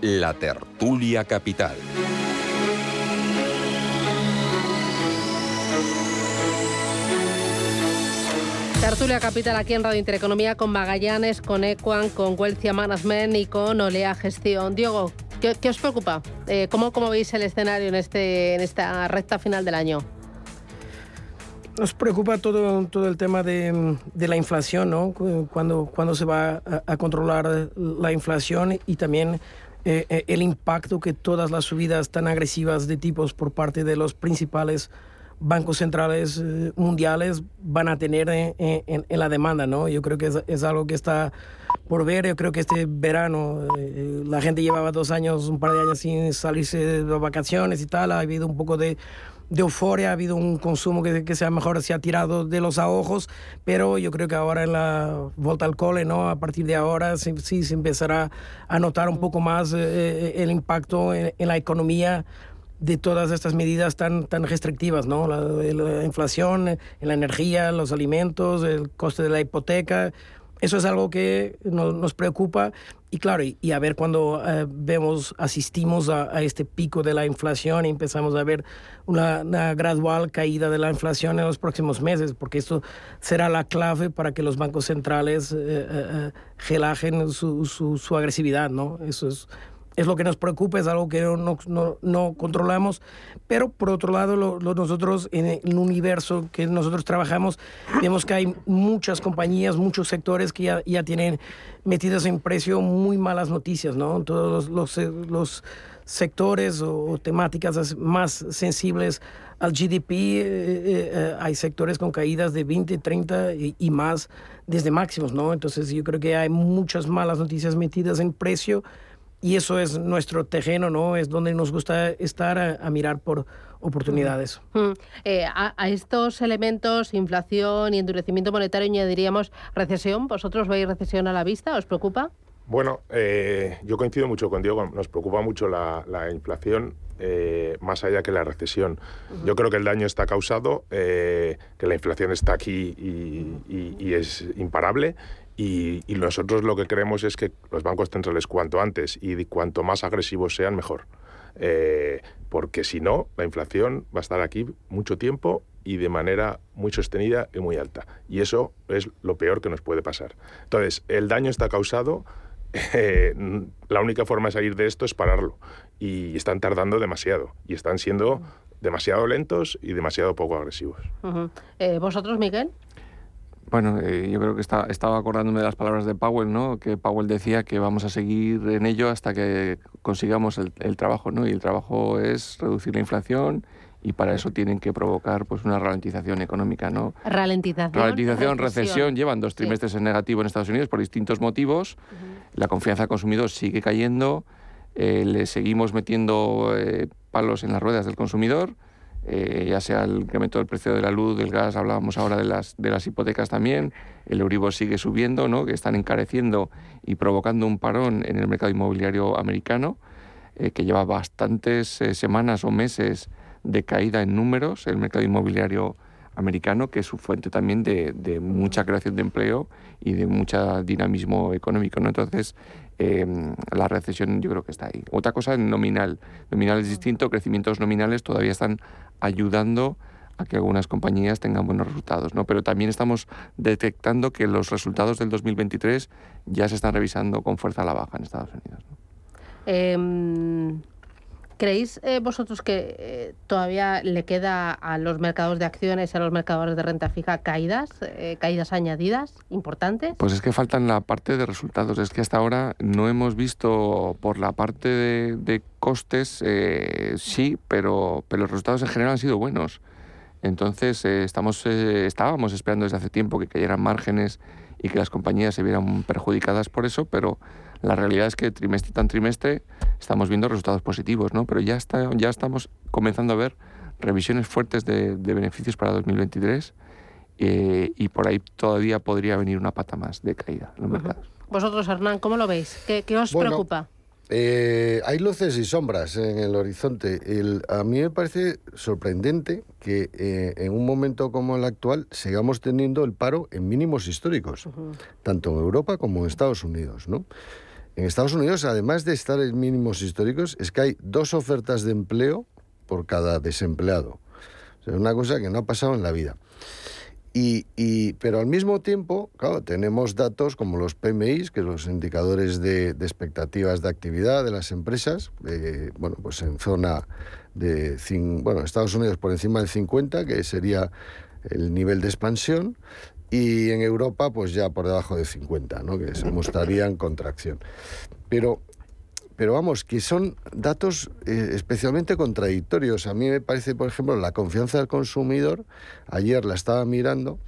[SPEAKER 18] la tertulia capital.
[SPEAKER 1] Tertulia Capital aquí en Radio Intereconomía con Magallanes, con Equan, con Wealthia Management y con Olea Gestión. Diego, ¿qué, os preocupa? Eh, ¿cómo, ¿cómo, veis el escenario en, este, en esta recta final del año?
[SPEAKER 10] Nos preocupa todo, todo el tema de, de la inflación, ¿no? Cuando, cuando se va a, controlar la inflación y también eh, eh, el impacto que todas las subidas tan agresivas de tipos por parte de los principales bancos centrales eh, mundiales van a tener en, en, la demanda, ¿no? Yo creo que es, es, algo que está por ver. Yo creo que este verano eh, la gente llevaba dos años, un par de años sin salirse de vacaciones y tal. Ha habido un poco de, de euforia, ha habido un consumo que, que sea mejor se ha tirado de los ojos, pero yo creo que ahora en la vuelta al cole, ¿no? A partir de ahora sí, sí se empezará a notar un poco más eh, el impacto en, en la economía de todas estas medidas tan, tan restrictivas, ¿no? La, inflación, la energía, los alimentos, el coste de la hipoteca. Eso es algo que nos preocupa y claro, y, a ver cuando eh, vemos, asistimos a, este pico de la inflación y empezamos a ver una, gradual caída de la inflación en los próximos meses, porque esto será la clave para que los bancos centrales eh, eh, su, su, su, agresividad, ¿no? Eso es es lo que nos preocupa, es algo que no, no, no controlamos, pero por otro lado nosotros en el universo que nosotros trabajamos vemos que hay muchas compañías, muchos sectores que ya, ya tienen metidas en precio muy malas noticias, ¿no? Todos los, los, sectores o, temáticas más sensibles al GDP, eh, eh, eh, hay sectores con caídas de 20, 30 y, y, más desde máximos, ¿no? Entonces yo creo que hay muchas malas noticias metidas en precio y eso es nuestro terreno, ¿no? Es donde nos gusta estar a, mirar por oportunidades.
[SPEAKER 1] Eh, a, estos elementos, inflación y endurecimiento monetario, añadiríamos recesión. ¿Vosotros veis recesión a la vista? ¿Os preocupa?
[SPEAKER 11] Bueno, eh, yo coincido mucho con Diego. Nos preocupa mucho la, inflación. Eh, más allá que la recesión. Yo creo que el daño está causado, que la inflación está aquí y, y es imparable y, nosotros lo que creemos es que los bancos centrales cuanto antes y cuanto más agresivos sean, mejor. Eh, porque si no, la inflación va a estar aquí mucho tiempo y de manera muy sostenida y muy alta. Y eso es lo peor que nos puede pasar. Entonces, el daño está causado. Eh, la única forma de salir de esto es pararlo. Y están tardando demasiado. Y están siendo demasiado lentos y demasiado poco agresivos.
[SPEAKER 1] Eh, ¿Vosotros, Miguel?
[SPEAKER 12] Bueno, eh, yo creo que está, estaba acordándome de las palabras de Powell, ¿no? Que Powell decía que vamos a seguir en ello hasta que consigamos el, trabajo, ¿no? Y el trabajo es reducir la inflación y para eso tienen que provocar pues una ralentización económica, ¿no?
[SPEAKER 1] Ralentización.
[SPEAKER 12] Ralentización, recesión. Llevan dos trimestres en negativo en Estados Unidos por distintos motivos. La confianza del consumidor sigue cayendo. Eh, le seguimos metiendo eh, palos en las ruedas del consumidor eh, ya sea el incremento del precio de la luz, del gas, hablábamos ahora de las, de las hipotecas también, el Euribor sigue subiendo, ¿no? que están encareciendo y provocando un parón en el mercado inmobiliario americano, eh, que lleva bastantes eh, semanas o meses de caída en números, el mercado inmobiliario americano, que es su fuente también de, de mucha creación de empleo y de mucho dinamismo económico. ¿no? Entonces, Em, la recesión yo creo que está ahí. Otra cosa nominal. Nominal es distinto, crecimientos nominales todavía están ayudando a que algunas compañías tengan buenos resultados, ¿no? Pero también estamos detectando que los resultados del 2023 ya se están revisando con fuerza a la baja en Estados Unidos.
[SPEAKER 1] Em, ¿Creéis eh, vosotros que eh, todavía le queda a los mercados de acciones y a los mercados de renta fija caídas, eh, caídas añadidas importantes?
[SPEAKER 12] Pues es que faltan la parte de resultados. Es que hasta ahora no hemos visto por la parte de, costes, sí, pero, pero los resultados en general han sido buenos. Entonces estamos, estábamos esperando desde hace tiempo que cayeran márgenes y que las compañías se vieran perjudicadas por eso, pero la realidad es que trimestre tan trimestre estamos viendo resultados positivos, ¿no? Pero ya, está, ya estamos comenzando a ver revisiones fuertes de, beneficios para 2023 eh, y por ahí todavía podría venir una pata más de caída en los mercados.
[SPEAKER 1] Vosotros, Hernán, ¿cómo lo veis? ¿Qué, os preocupa?
[SPEAKER 9] Eh, hay luces y sombras en el horizonte. a mí me parece sorprendente que eh, en un momento como el actual sigamos teniendo el paro en mínimos históricos, tanto en Europa como en Estados Unidos. ¿no? En Estados Unidos, además de estar en mínimos históricos, es que hay dos ofertas de empleo por cada desempleado. es una cosa que no ha pasado en la vida. Y, pero al mismo tiempo, claro, tenemos datos como los PMIs, que son los indicadores de, expectativas de actividad de las empresas, bueno, pues en zona de, bueno, Estados Unidos por encima del 50, que sería el nivel de expansión, y en Europa pues ya por debajo de 50, ¿no? que se mostraría en contracción. Pero pero vamos, que son datos eh, especialmente contradictorios. A mí me parece, por ejemplo, la confianza del consumidor, ayer la estaba mirando,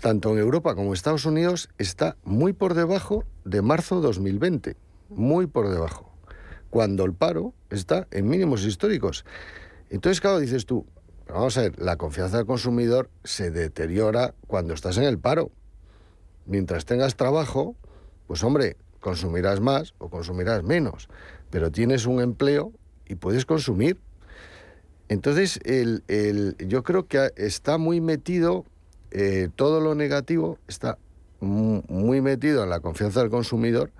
[SPEAKER 9] tanto en Europa como en Estados Unidos, está muy por debajo de marzo 2020, muy por debajo, cuando el paro está en mínimos históricos. Entonces, claro, dices tú, vamos a ver, la confianza del consumidor se deteriora cuando estás en el paro. Mientras tengas trabajo, pues hombre, consumirás más o consumirás menos, pero tienes un empleo y puedes consumir. Entonces, el, el- yo creo que está muy metido, eh, todo lo negativo está mu- muy metido en la confianza del consumidor,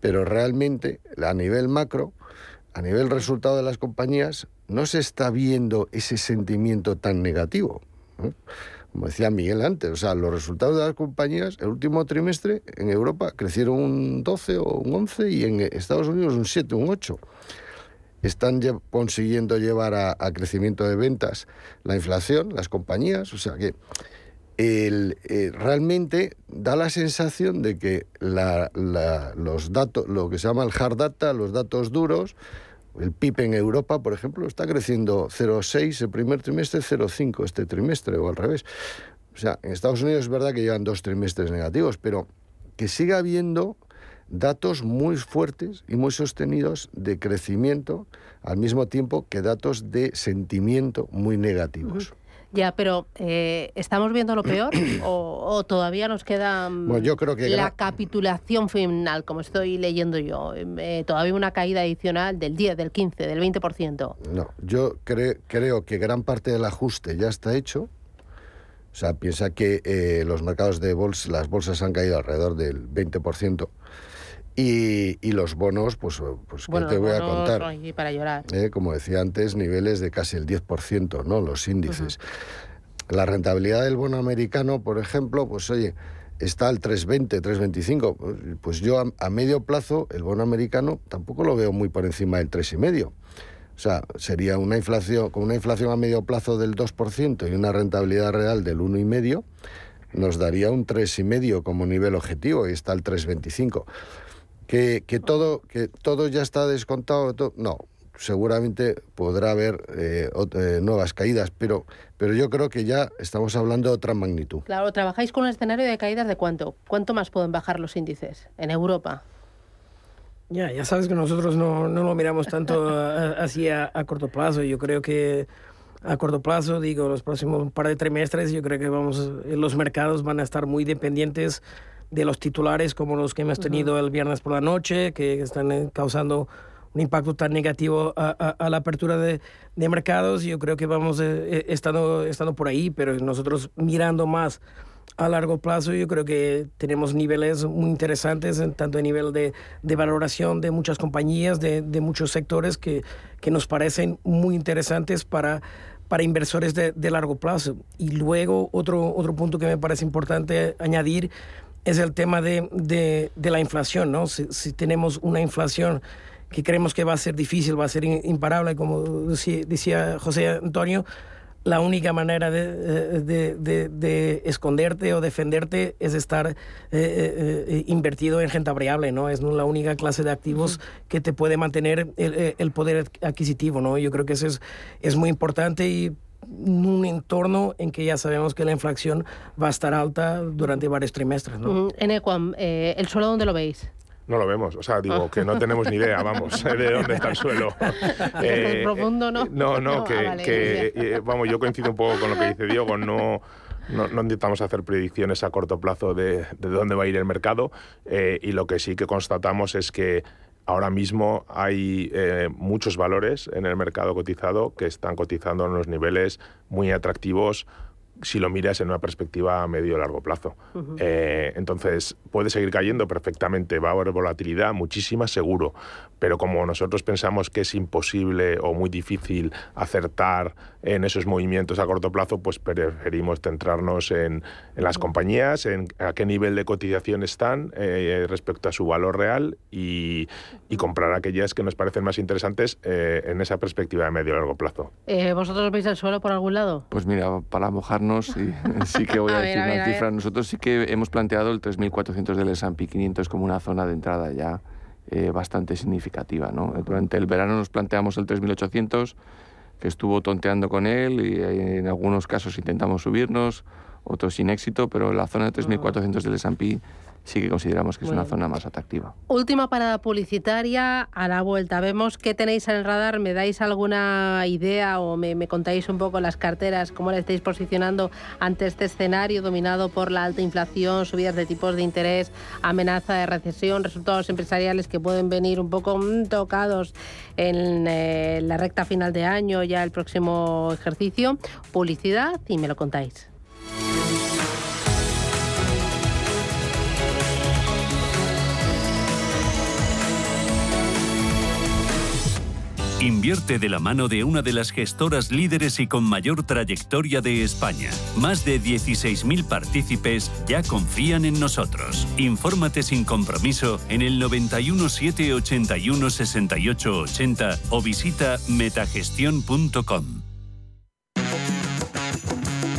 [SPEAKER 9] pero realmente a nivel macro, a nivel resultado de las compañías, no se está viendo ese sentimiento tan negativo. ¿no? Como decía Miguel antes, o sea, los resultados de las compañías, el último trimestre en Europa crecieron un 12 o un 11 y en Estados Unidos un 7, un 8 están consiguiendo llevar a, a crecimiento de ventas la inflación, las compañías, o sea que el, eh, realmente da la sensación de que la- la- los datos, lo que se llama el hard data, los datos duros, el PIB en Europa, por ejemplo, está creciendo 0,6 el primer trimestre, 0,5 este trimestre o al revés. O sea, en Estados Unidos es verdad que llevan dos trimestres negativos, pero que siga habiendo datos muy fuertes y muy sostenidos de crecimiento al mismo tiempo que datos de sentimiento muy negativos.
[SPEAKER 1] Ya, pero eh, ¿estamos viendo lo peor o, o todavía nos queda mm,
[SPEAKER 9] Bueno, yo creo que
[SPEAKER 1] la capitulación final, como estoy leyendo yo? Eh, todavía una caída adicional del 10, del 15, del 20%.
[SPEAKER 9] No, yo cre- creo que gran parte del ajuste ya está hecho. O sea, piensa que eh, los mercados de bolsa, las bolsas han caído alrededor del 20%. Y, y los bonos, pues, pues ¿qué
[SPEAKER 1] Bueno,
[SPEAKER 9] te voy a contar?
[SPEAKER 1] ay, para llorar.
[SPEAKER 9] Eh, como decía antes, niveles de casi el 10%, ¿no? Los índices. La rentabilidad del bono americano, por ejemplo, pues oye, está al 3,20, 3,25. Pues yo a, a medio plazo, el bono americano tampoco lo veo muy por encima del 3,5. O sea, sería una inflación, con una inflación a medio plazo del 2% y una rentabilidad real del 1,5%, nos daría un 3,5 como nivel objetivo y está al 3,25. Que, que, todo, que todo ya está descontado, to- no, seguramente podrá haber eh, eh, nuevas caídas, pero, pero yo creo que ya estamos hablando de otra magnitud.
[SPEAKER 1] Claro, ¿trabajáis con un escenario de caídas de cuánto? ¿Cuánto más pueden bajar los índices en Europa?
[SPEAKER 10] Ya, ya sabes que nosotros no, no lo miramos tanto así a, a corto plazo. Yo creo que a corto plazo, digo, los próximos par de trimestres, yo creo que vamos, los mercados van a estar muy dependientes de los titulares como los que hemos tenido el viernes por la noche, que están eh, causando un impacto tan negativo a, a- a la apertura de, de mercados. Yo creo que vamos eh, eh, estando, estando por ahí, pero nosotros mirando más a largo plazo, yo creo que tenemos niveles muy interesantes, en tanto a nivel de, de valoración de muchas compañías, de, de muchos sectores que, que nos parecen muy interesantes para, para inversores de, de largo plazo. Y luego otro, otro punto que me parece importante añadir es el tema de, de, de la inflación, ¿no? Si, si tenemos una inflación que creemos que va a ser difícil, va a ser imparable, como decía, decía José Antonio, la única manera de, eh, de- de- de esconderte o defenderte es estar eh, eh, eh, invertido en renta variable, ¿no? Es la única clase de activos que te puede mantener el, el poder adquisitivo, ¿no? Yo creo que eso es, es muy importante y un entorno en que ya sabemos que la inflación va a estar alta durante varios trimestres, ¿no?
[SPEAKER 1] Mm, En Equam, eh, ¿el suelo dónde lo veis?
[SPEAKER 11] No lo vemos, o sea, digo que no tenemos ni idea, vamos, de dónde está el suelo.
[SPEAKER 1] Es profundo, ¿no?
[SPEAKER 11] No, no, que,
[SPEAKER 1] ah, vale,
[SPEAKER 11] que, eh, vamos, yo coincido un poco con lo que dice Diego, no, no, no intentamos hacer predicciones a corto plazo de, de dónde va a ir el mercado eh, y lo que sí que constatamos es que ahora mismo hay eh, muchos valores en el mercado cotizado que están cotizando en unos niveles muy atractivos si lo miras en una perspectiva a medio o largo plazo. Eh, entonces, puede seguir cayendo perfectamente, va a haber volatilidad, muchísima, seguro, pero como nosotros pensamos que es imposible o muy difícil acertar en esos movimientos a corto plazo, pues preferimos centrarnos en, las compañías, en a qué nivel de cotización están eh, respecto a su valor real y, comprar aquellas que nos parecen más interesantes eh, en esa perspectiva de medio o largo plazo.
[SPEAKER 1] ¿Vosotros veis el suelo por algún lado?
[SPEAKER 12] Pues mira, para mojarnos sí, sí que voy a, decir una cifra. Nosotros sí que hemos planteado el 3.400 del S&P 500 como una zona de entrada ya eh, bastante significativa. ¿no? Durante el verano nos planteamos el 3.800, que estuvo tonteando con él y en algunos casos intentamos subirnos, otros sin éxito, pero la zona de 3.400 del S&P sí que consideramos que es una zona más atractiva.
[SPEAKER 1] Última parada publicitaria a la vuelta. Vemos qué tenéis en el radar. ¿Me dais alguna idea o me, contáis un poco las carteras, cómo la estáis posicionando ante este escenario dominado por la alta inflación, subidas de tipos de interés, amenaza de recesión, resultados empresariales que pueden venir un poco mm, tocados en eh, la recta final de año, ya el próximo ejercicio? Publicidad y me lo contáis.
[SPEAKER 7] Invierte de la mano de una de las gestoras líderes y con mayor trayectoria de España. Más de 16.000 partícipes ya confían en nosotros. Infórmate sin compromiso en el 91 781 68 80 o visita metagestión.com.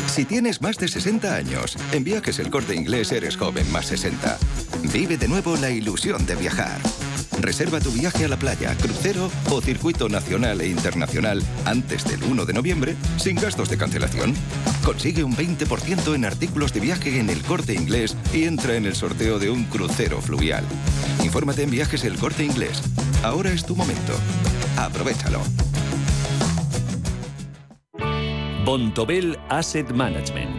[SPEAKER 19] Si tienes más de 60 años, en Viajes El Corte Inglés eres joven más 60. Vive de nuevo la ilusión de viajar. Reserva tu viaje a la playa, crucero o circuito nacional e internacional antes del 1 de noviembre sin gastos de cancelación. Consigue un 20% en artículos de viaje en el corte inglés y entra en el sorteo de un crucero fluvial. Infórmate en viajes el corte inglés. Ahora es tu momento. Aprovechalo.
[SPEAKER 7] Bontobel Asset Management.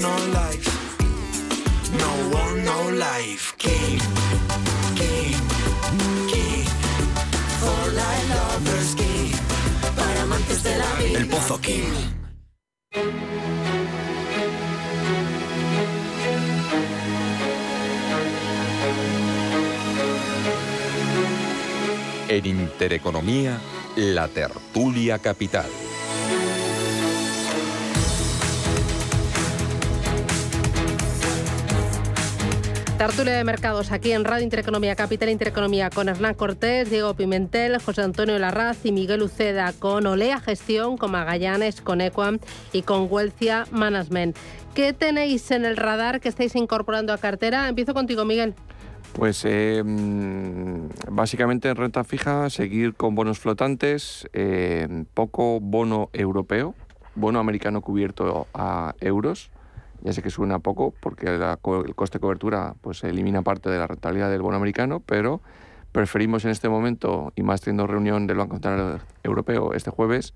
[SPEAKER 20] No life. No one, no life. King. For life lovers, king. Para amantes de. El Pozo King.
[SPEAKER 18] En Intereconomía, la tertulia capital.
[SPEAKER 1] Tertulia de mercados aquí en Radio Intereconomía, Capital Intereconomía, con Hernán Cortés, Diego Pimentel, José Antonio Larraz y Miguel Uceda, con Olea Gestión, con Magallanes, con Equam y con Huelcia Management. ¿Qué tenéis en el radar que estáis incorporando a cartera? Empiezo contigo, Miguel.
[SPEAKER 12] Pues eh, básicamente en renta fija, seguir con bonos flotantes, eh, poco bono europeo, bono americano cubierto a euros ya sé que suena poco porque el coste de cobertura pues elimina parte de la rentabilidad del bono americano, pero preferimos en este momento, y más teniendo reunión del Banco Central Europeo este jueves,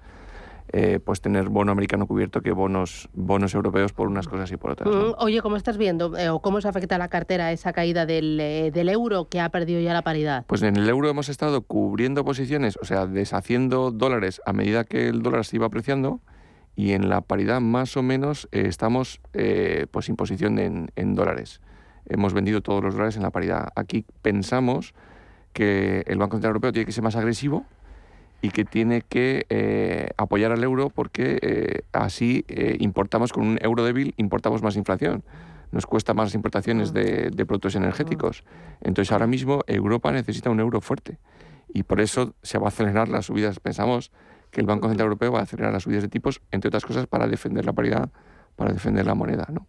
[SPEAKER 12] eh, pues tener bono americano cubierto que bonos, bonos europeos por unas cosas y por otras.
[SPEAKER 1] Mm, oye, ¿cómo estás viendo eh, o cómo se afecta a la cartera esa caída del, eh, del, euro que ha perdido ya la paridad?
[SPEAKER 12] Pues en el euro hemos estado cubriendo posiciones, o sea, deshaciendo dólares a medida que el dólar se iba apreciando y en la paridad más o menos eh, estamos eh, pues en posición en, dólares. Hemos vendido todos los dólares en la paridad. Aquí pensamos que el Banco Central Europeo tiene que ser más agresivo y que tiene que eh, apoyar al euro porque así importamos con un euro débil, importamos más inflación. Nos cuesta más las importaciones de, de productos energéticos. Entonces ahora mismo Europa necesita un euro fuerte y por eso se va a acelerar las subidas. Pensamos que el Banco Central Europeo va a acelerar las subidas de tipos, entre otras cosas, para defender la paridad, para defender la moneda, ¿no?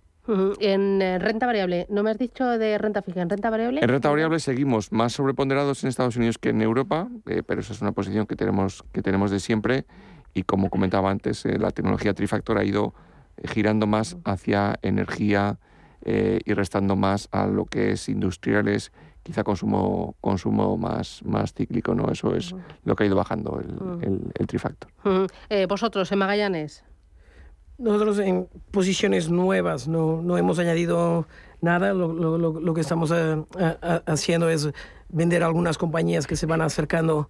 [SPEAKER 1] En eh, renta variable, ¿no me has dicho de renta fija? ¿En renta variable?
[SPEAKER 12] En renta variable seguimos más sobreponderados en Estados Unidos que en Europa, eh, pero esa es una posición que tenemos, que tenemos de siempre y como comentaba antes, la tecnología Trifactor ha ido girando más hacia energía y restando más a lo que es industriales quizá consumo, consumo más, más cíclico, ¿no? Eso es lo que ha ido bajando el, el, trifactor.
[SPEAKER 1] Eh, ¿Vosotros en Magallanes?
[SPEAKER 10] Nosotros en posiciones nuevas no, no hemos añadido nada. Lo, lo, lo que estamos eh, haciendo es vender algunas compañías que se van acercando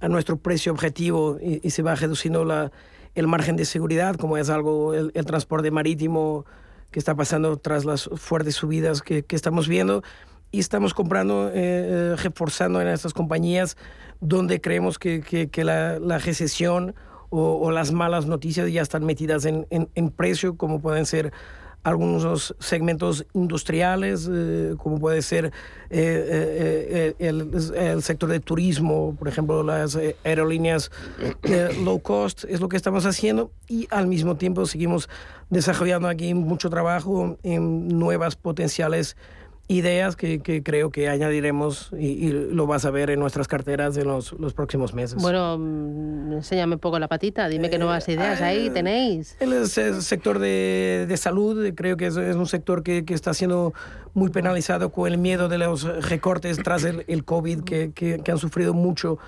[SPEAKER 10] a nuestro precio objetivo y, se va reduciendo la, el margen de seguridad, como es algo el, el transporte marítimo que está pasando tras las fuertes subidas que, que estamos viendo y estamos comprando, eh, eh, reforzando en estas compañías donde creemos que, la, recesión o, las malas noticias ya están metidas en, en, precio, como pueden ser algunos segmentos industriales, eh, como puede ser el, el, sector de turismo, por ejemplo, las aerolíneas low cost, es lo que estamos haciendo. Y al mismo tiempo seguimos desarrollando aquí mucho trabajo en nuevas potenciales ideas que, que, creo que añadiremos y, lo vas a ver en nuestras carteras en los, los próximos meses.
[SPEAKER 1] Bueno, mm, enséñame un poco la patita, dime qué nuevas ideas ahí tenéis.
[SPEAKER 10] El, sector de, de, salud creo que es, es un sector que, que, está siendo muy penalizado con el miedo de los recortes tras el, el COVID que, que han sufrido mucho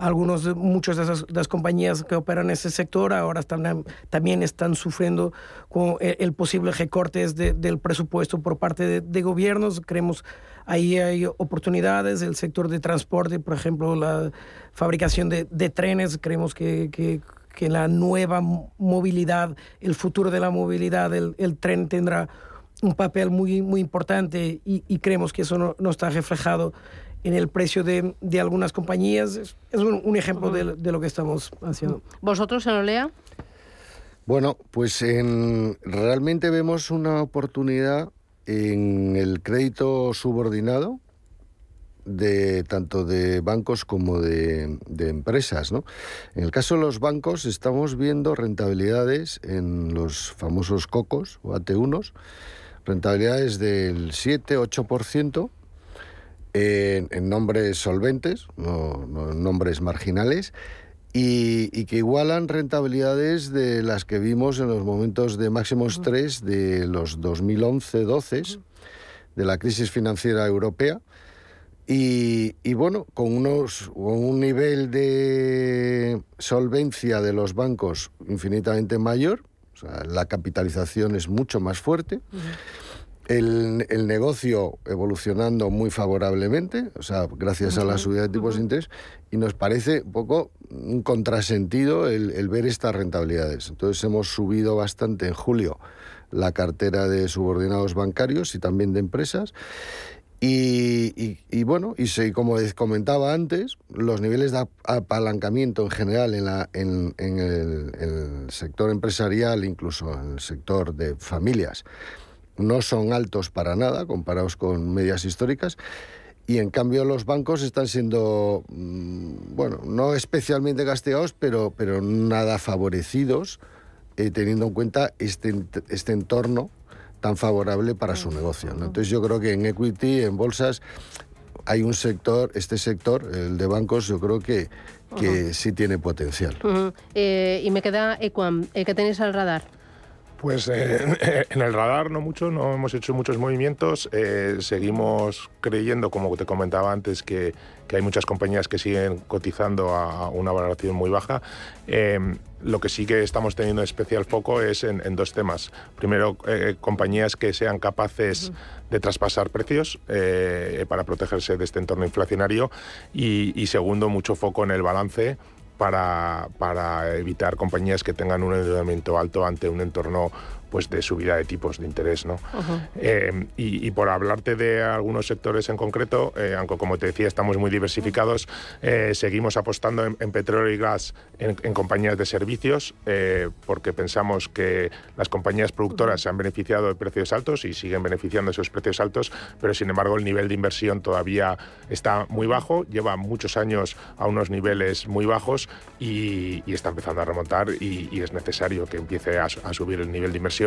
[SPEAKER 10] algunos, muchas de esas las compañías que operan en ese sector ahora también están sufriendo con el, posible recortes del presupuesto por parte de, gobiernos. Creemos ahí hay oportunidades. El sector de transporte, por ejemplo, la fabricación de, trenes, creemos que, que, la nueva movilidad, el futuro de la movilidad, el, el tren tendrá un papel muy, muy importante y, creemos que eso no está reflejado en el precio de, de algunas compañías. Es, un, un, ejemplo de, de, lo que estamos haciendo.
[SPEAKER 1] ¿Vosotros en Olea?
[SPEAKER 9] Bueno, pues en, realmente vemos una oportunidad en el crédito subordinado de tanto de bancos como de, de, empresas. ¿no? En el caso de los bancos estamos viendo rentabilidades en los famosos COCOS o AT1, rentabilidades del 7-8%, en, nombres solventes, no, en nombres marginales, y, que igualan rentabilidades de las que vimos en los momentos de máximo estrés de los 2011-12 de la crisis financiera europea. Y, bueno, con, unos, con un nivel de solvencia de los bancos infinitamente mayor, la capitalización es mucho más fuerte el, negocio evolucionando muy favorablemente, o sea, gracias a la subida de tipos de interés, y nos parece un poco un contrasentido el, ver estas rentabilidades. Entonces hemos subido bastante en julio la cartera de subordinados bancarios y también de empresas. Y, bueno, y como comentaba antes, los niveles de apalancamiento en general en, la, en, el, el sector empresarial, incluso en el sector de familias, no son altos para nada comparados con medias históricas. Y en cambio los bancos están siendo, mm, bueno, no especialmente castigados, pero, pero nada favorecidos, eh, teniendo en cuenta este, este entorno tan favorable para su negocio. Entonces yo creo que en equity, en bolsas, hay un sector, este sector, el de bancos, yo creo que, que sí tiene potencial.
[SPEAKER 1] Eh, y me queda Equam, eh, ¿qué tenéis al radar?
[SPEAKER 11] Pues eh, en el radar no mucho, no hemos hecho muchos movimientos. Eh, seguimos creyendo, como te comentaba antes, que, que, hay muchas compañías que siguen cotizando a una valoración muy baja. Em, lo que sí que estamos teniendo especial foco es en, dos temas. Primero, eh, compañías que sean capaces de traspasar precios para protegerse de este entorno inflacionario. Y, y segundo, mucho foco en el balance para, para evitar compañías que tengan un endeudamiento alto ante un entorno pues de subida de tipos de interés. ¿no? Eh, y, por hablarte de algunos sectores en concreto, eh, aunque como te decía estamos muy diversificados, eh, seguimos apostando en, petróleo y gas en, compañías de servicios porque pensamos que las compañías productoras se han beneficiado de precios altos y siguen beneficiando de esos precios altos, pero sin embargo el nivel de inversión todavía está muy bajo, lleva muchos años a unos niveles muy bajos y, está empezando a remontar y, es necesario que empiece a subir el nivel de inversión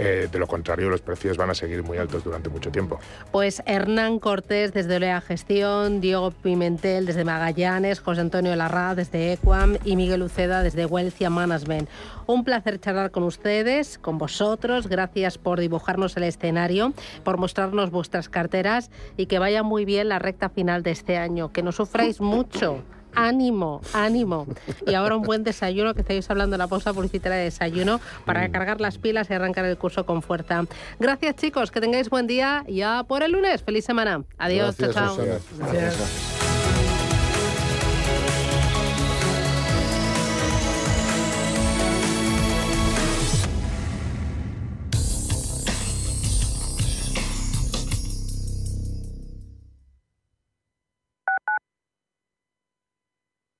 [SPEAKER 11] Eh, de lo contrario, los precios van a seguir muy altos durante mucho tiempo.
[SPEAKER 1] Pues Hernán Cortés desde Olea Gestión, Diego Pimentel desde Magallanes, José Antonio Larra desde Equam y Miguel Uceda desde Wealthia Management. Un placer charlar con ustedes, con vosotros. Gracias por dibujarnos el escenario, por mostrarnos vuestras carteras y que vaya muy bien la recta final de este año. Que no sufráis mucho ánimo, ánimo. Y ahora un buen desayuno, que estáis hablando de la pausa publicitaria de desayuno, para cargar las pilas y arrancar el curso con fuerza. Gracias chicos, que tengáis buen día ya por el lunes. Feliz semana. Adiós, chao, chao.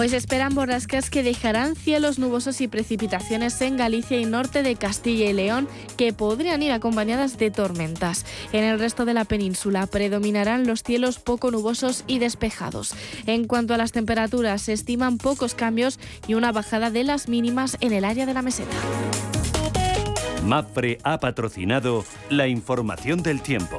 [SPEAKER 21] Hoy se esperan borrascas que dejarán cielos nubosos y precipitaciones en Galicia y norte de Castilla y León que podrían ir acompañadas de tormentas. En el resto de la península predominarán los cielos poco nubosos y despejados. En cuanto a las temperaturas, se estiman pocos cambios y una bajada de las mínimas en el área de la meseta.
[SPEAKER 7] MAPRE ha patrocinado la información del tiempo.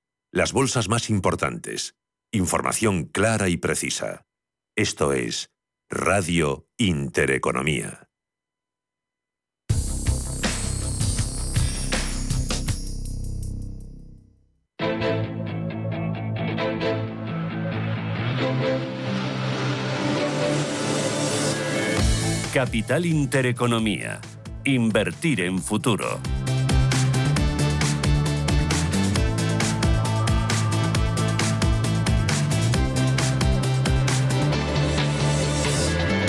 [SPEAKER 22] las bolsas más importantes. Información clara y precisa. Esto es Radio Intereconomía.
[SPEAKER 7] Capital Intereconomía. Invertir en futuro.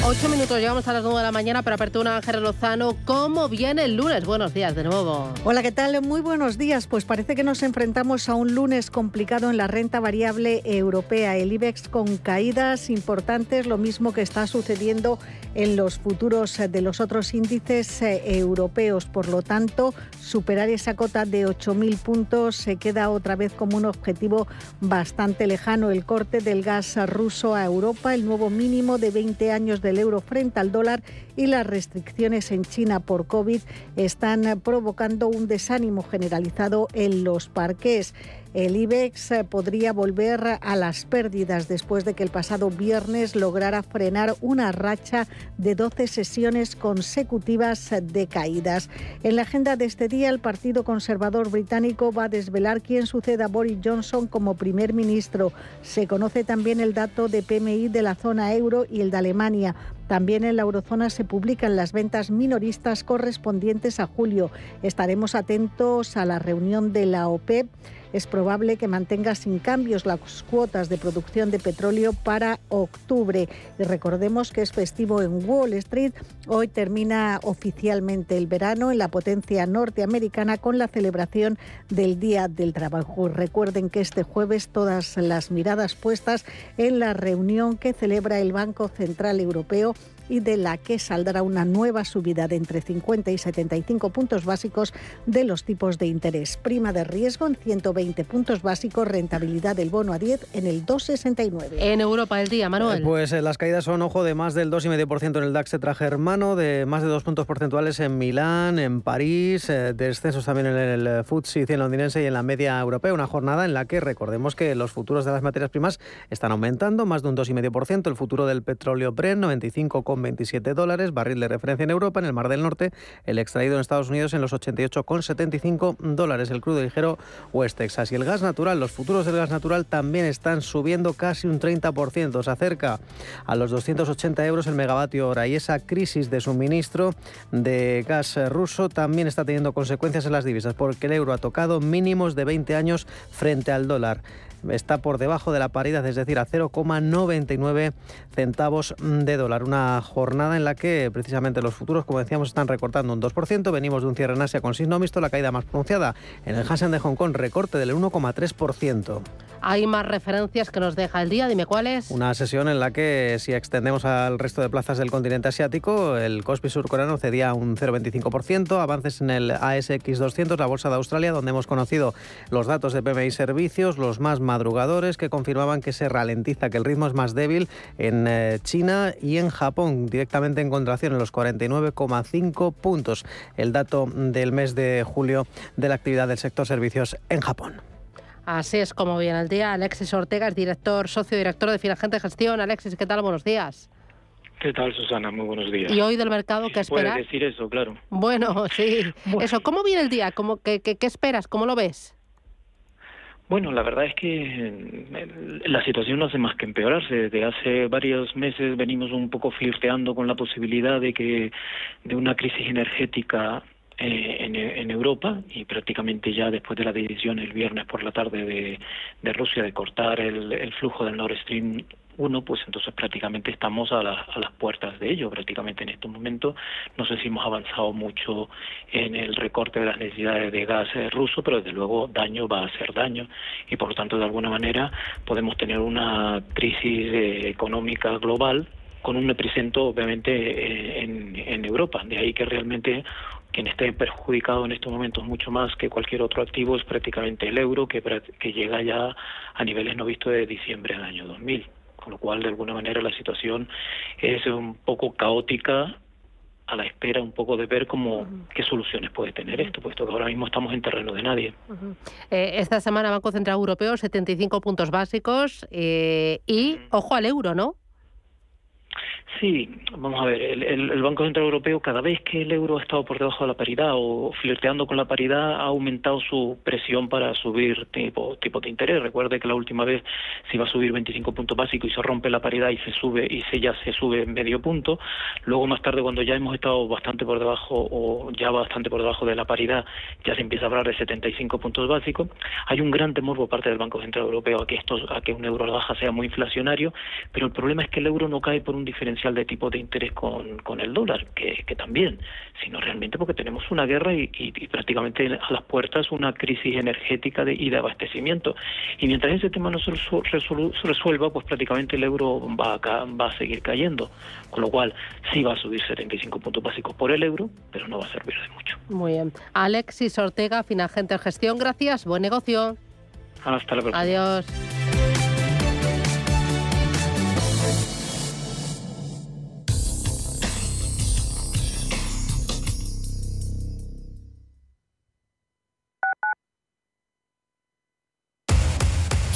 [SPEAKER 1] Ocho minutos, llegamos a las nueve de la mañana para apertura Ángel Lozano. ¿Cómo viene el lunes? Buenos días de nuevo.
[SPEAKER 23] Hola, ¿qué tal? Muy buenos días. Pues parece que nos enfrentamos a un lunes complicado en la renta variable europea. El IBEX con caídas importantes, lo mismo que está sucediendo en los futuros de los otros índices eh, europeos. Por lo tanto, superar esa cota de 8.000 puntos se queda otra vez como un objetivo bastante lejano. El corte del gas ruso a Europa, el nuevo mínimo de 20 años del euro frente al dólar y las restricciones en China por COVID están provocando un desánimo generalizado en los parques. El IBEX eh, podría volver a las pérdidas después de que el pasado viernes lograra frenar una racha de 12 sesiones consecutivas de caídas. En la agenda de este día, el Partido Conservador Británico va a desvelar quién suceda a Boris Johnson como primer ministro. Se conoce también el dato de PMI de la zona euro y el de Alemania. También en la eurozona se publican las ventas minoristas correspondientes a julio. Estaremos atentos a la reunión de la OPEP es probable que mantenga sin cambios las cuotas de producción de petróleo para octubre. Y recordemos que es festivo en Wall Street. Hoy termina oficialmente el verano en la potencia norteamericana con la celebración del Día del Trabajo. Recuerden que este jueves todas las miradas puestas en la reunión que celebra el Banco Central Europeo y de la que saldrá una nueva subida de entre 50 y 75 puntos básicos de los tipos de interés. Prima de riesgo en 120 puntos básicos, rentabilidad del bono a 10 en el 2,69.
[SPEAKER 1] En Europa el día, Manuel.
[SPEAKER 24] Pues eh, las caídas son, ojo, de más del 2,5% en el DAX germano, de más de dos puntos porcentuales en Milán, en París, eh, descensos también en el FTSE 100 londinense y en la media europea. Una jornada en la que recordemos que los futuros de las materias primas están aumentando más de un 2,5%. El futuro del petróleo Brent, 95,27 dólares, barril de referencia en Europa, en el Mar del Norte, el extraído en Estados Unidos en los 88,75 dólares. El crudo ligero West Texas. Y el gas natural, los futuros del gas natural también están subiendo casi un 30%, se acerca a los 280 euros el megavatio hora. Y esa crisis de suministro de gas ruso también está teniendo consecuencias en las divisas porque el euro ha tocado mínimos de 20 años frente al dólar está por debajo de la paridad, es decir, a 0,99 centavos de dólar. Una jornada en la que precisamente los futuros, como decíamos, están recortando un 2%. Venimos de un cierre en Asia con signo mixto, la caída más pronunciada en el Hansen de Hong Kong, recorte del 1,3%.
[SPEAKER 1] Hay más referencias que nos deja el día, dime cuáles.
[SPEAKER 24] Una sesión en la que, si extendemos al resto de plazas del continente asiático, el Kospi surcoreano cedía un 0,25%, avances en el ASX 200, la bolsa de Australia, donde hemos conocido los datos de PMI servicios, los más madrugadores que confirmaban que se ralentiza, que el ritmo es más débil en eh, China y en Japón, directamente en contracción en los 49,5 puntos, el dato del mes de julio de la actividad del sector servicios en Japón.
[SPEAKER 1] Así es como viene el día. Alexis Ortega es director, socio director de Finagente Gestión. Alexis, ¿qué tal? Buenos días.
[SPEAKER 25] ¿Qué tal, Susana? Muy buenos días.
[SPEAKER 1] ¿Y hoy del mercado qué esperas?
[SPEAKER 25] Puedes decir eso, claro.
[SPEAKER 1] Bueno, sí. Eso, ¿cómo viene el día? ¿Cómo, qué, qué, qué esperas? ¿Cómo lo ves?
[SPEAKER 25] Bueno, la verdad es que la situación no hace más que empeorarse. Desde hace varios meses venimos un poco flirteando con la posibilidad de que de una crisis energética eh, en, en, Europa y prácticamente ya después de la decisión el viernes por la tarde de, de Rusia de cortar el, el flujo del Nord Stream uno, pues entonces prácticamente estamos a, a, las puertas de ello, prácticamente en estos momentos. No sé si hemos avanzado mucho en el recorte de las necesidades de gas eh, ruso, pero desde luego daño va a hacer daño y por lo tanto de alguna manera podemos tener una crisis eh, económica global con un epicentro obviamente eh, en, en Europa. De ahí que realmente quien esté perjudicado en estos momentos mucho más que cualquier otro activo es prácticamente el euro, que, que llega ya a niveles no vistos de diciembre del año 2000 con lo cual de alguna manera la situación es un poco caótica a la espera un poco de ver cómo qué soluciones puede tener esto, puesto que ahora mismo estamos en terreno de nadie.
[SPEAKER 1] Uh -huh. eh, esta semana Banco Central Europeo 75 puntos básicos eh, y ojo al euro, ¿no?
[SPEAKER 25] Sí, vamos a ver, el, el, Banco Central Europeo cada vez que el euro ha estado por debajo de la paridad o flirteando con la paridad ha aumentado su presión para subir tipo, tipo de interés. Recuerde que la última vez se iba a subir 25 puntos básicos y se rompe la paridad y se sube y se ya se sube medio punto. Luego más tarde cuando ya hemos estado bastante por debajo o ya bastante por debajo de la paridad ya se empieza a hablar de 75 puntos básicos. Hay un gran temor por parte del Banco Central Europeo a que esto a que un euro a la baja sea muy inflacionario, pero el problema es que el euro no cae por un diferencial de tipo de interés con, con el dólar, que, que, también, sino realmente porque tenemos una guerra y, y, y, prácticamente a las puertas una crisis energética de, y de abastecimiento. Y mientras ese tema no se resuelva, pues prácticamente el euro va a, va a seguir cayendo. Con lo cual, sí va a subir 75 puntos básicos por el euro, pero no va a servir de mucho.
[SPEAKER 1] Muy bien. Alexis Ortega, Finagente Gestión, gracias. Buen negocio.
[SPEAKER 25] Hasta la próxima.
[SPEAKER 1] Adiós.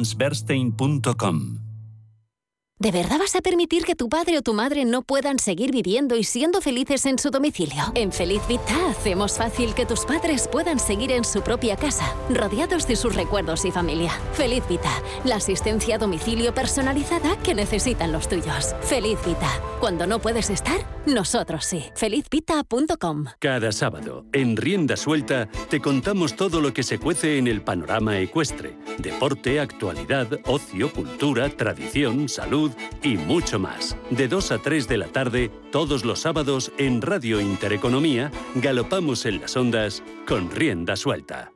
[SPEAKER 7] allianceberstein.com.
[SPEAKER 26] ¿De verdad vas a permitir que tu padre o tu madre no puedan seguir viviendo y siendo felices en su domicilio? En Feliz Vita hacemos fácil que tus padres puedan seguir en su propia casa, rodeados de sus recuerdos y familia. Feliz Vita, la asistencia a domicilio personalizada que necesitan los tuyos. Feliz Vita, cuando no puedes estar, nosotros sí. Felizvita.com.
[SPEAKER 7] Cada sábado, en Rienda Suelta, te contamos todo lo que se cuece en el panorama ecuestre. Deporte, actualidad, ocio, cultura, tradición, y mucho más. De 2 a 3 de la tarde, todos los sábados en Radio Intereconomía, galopamos en las ondas con Rienda Suelta.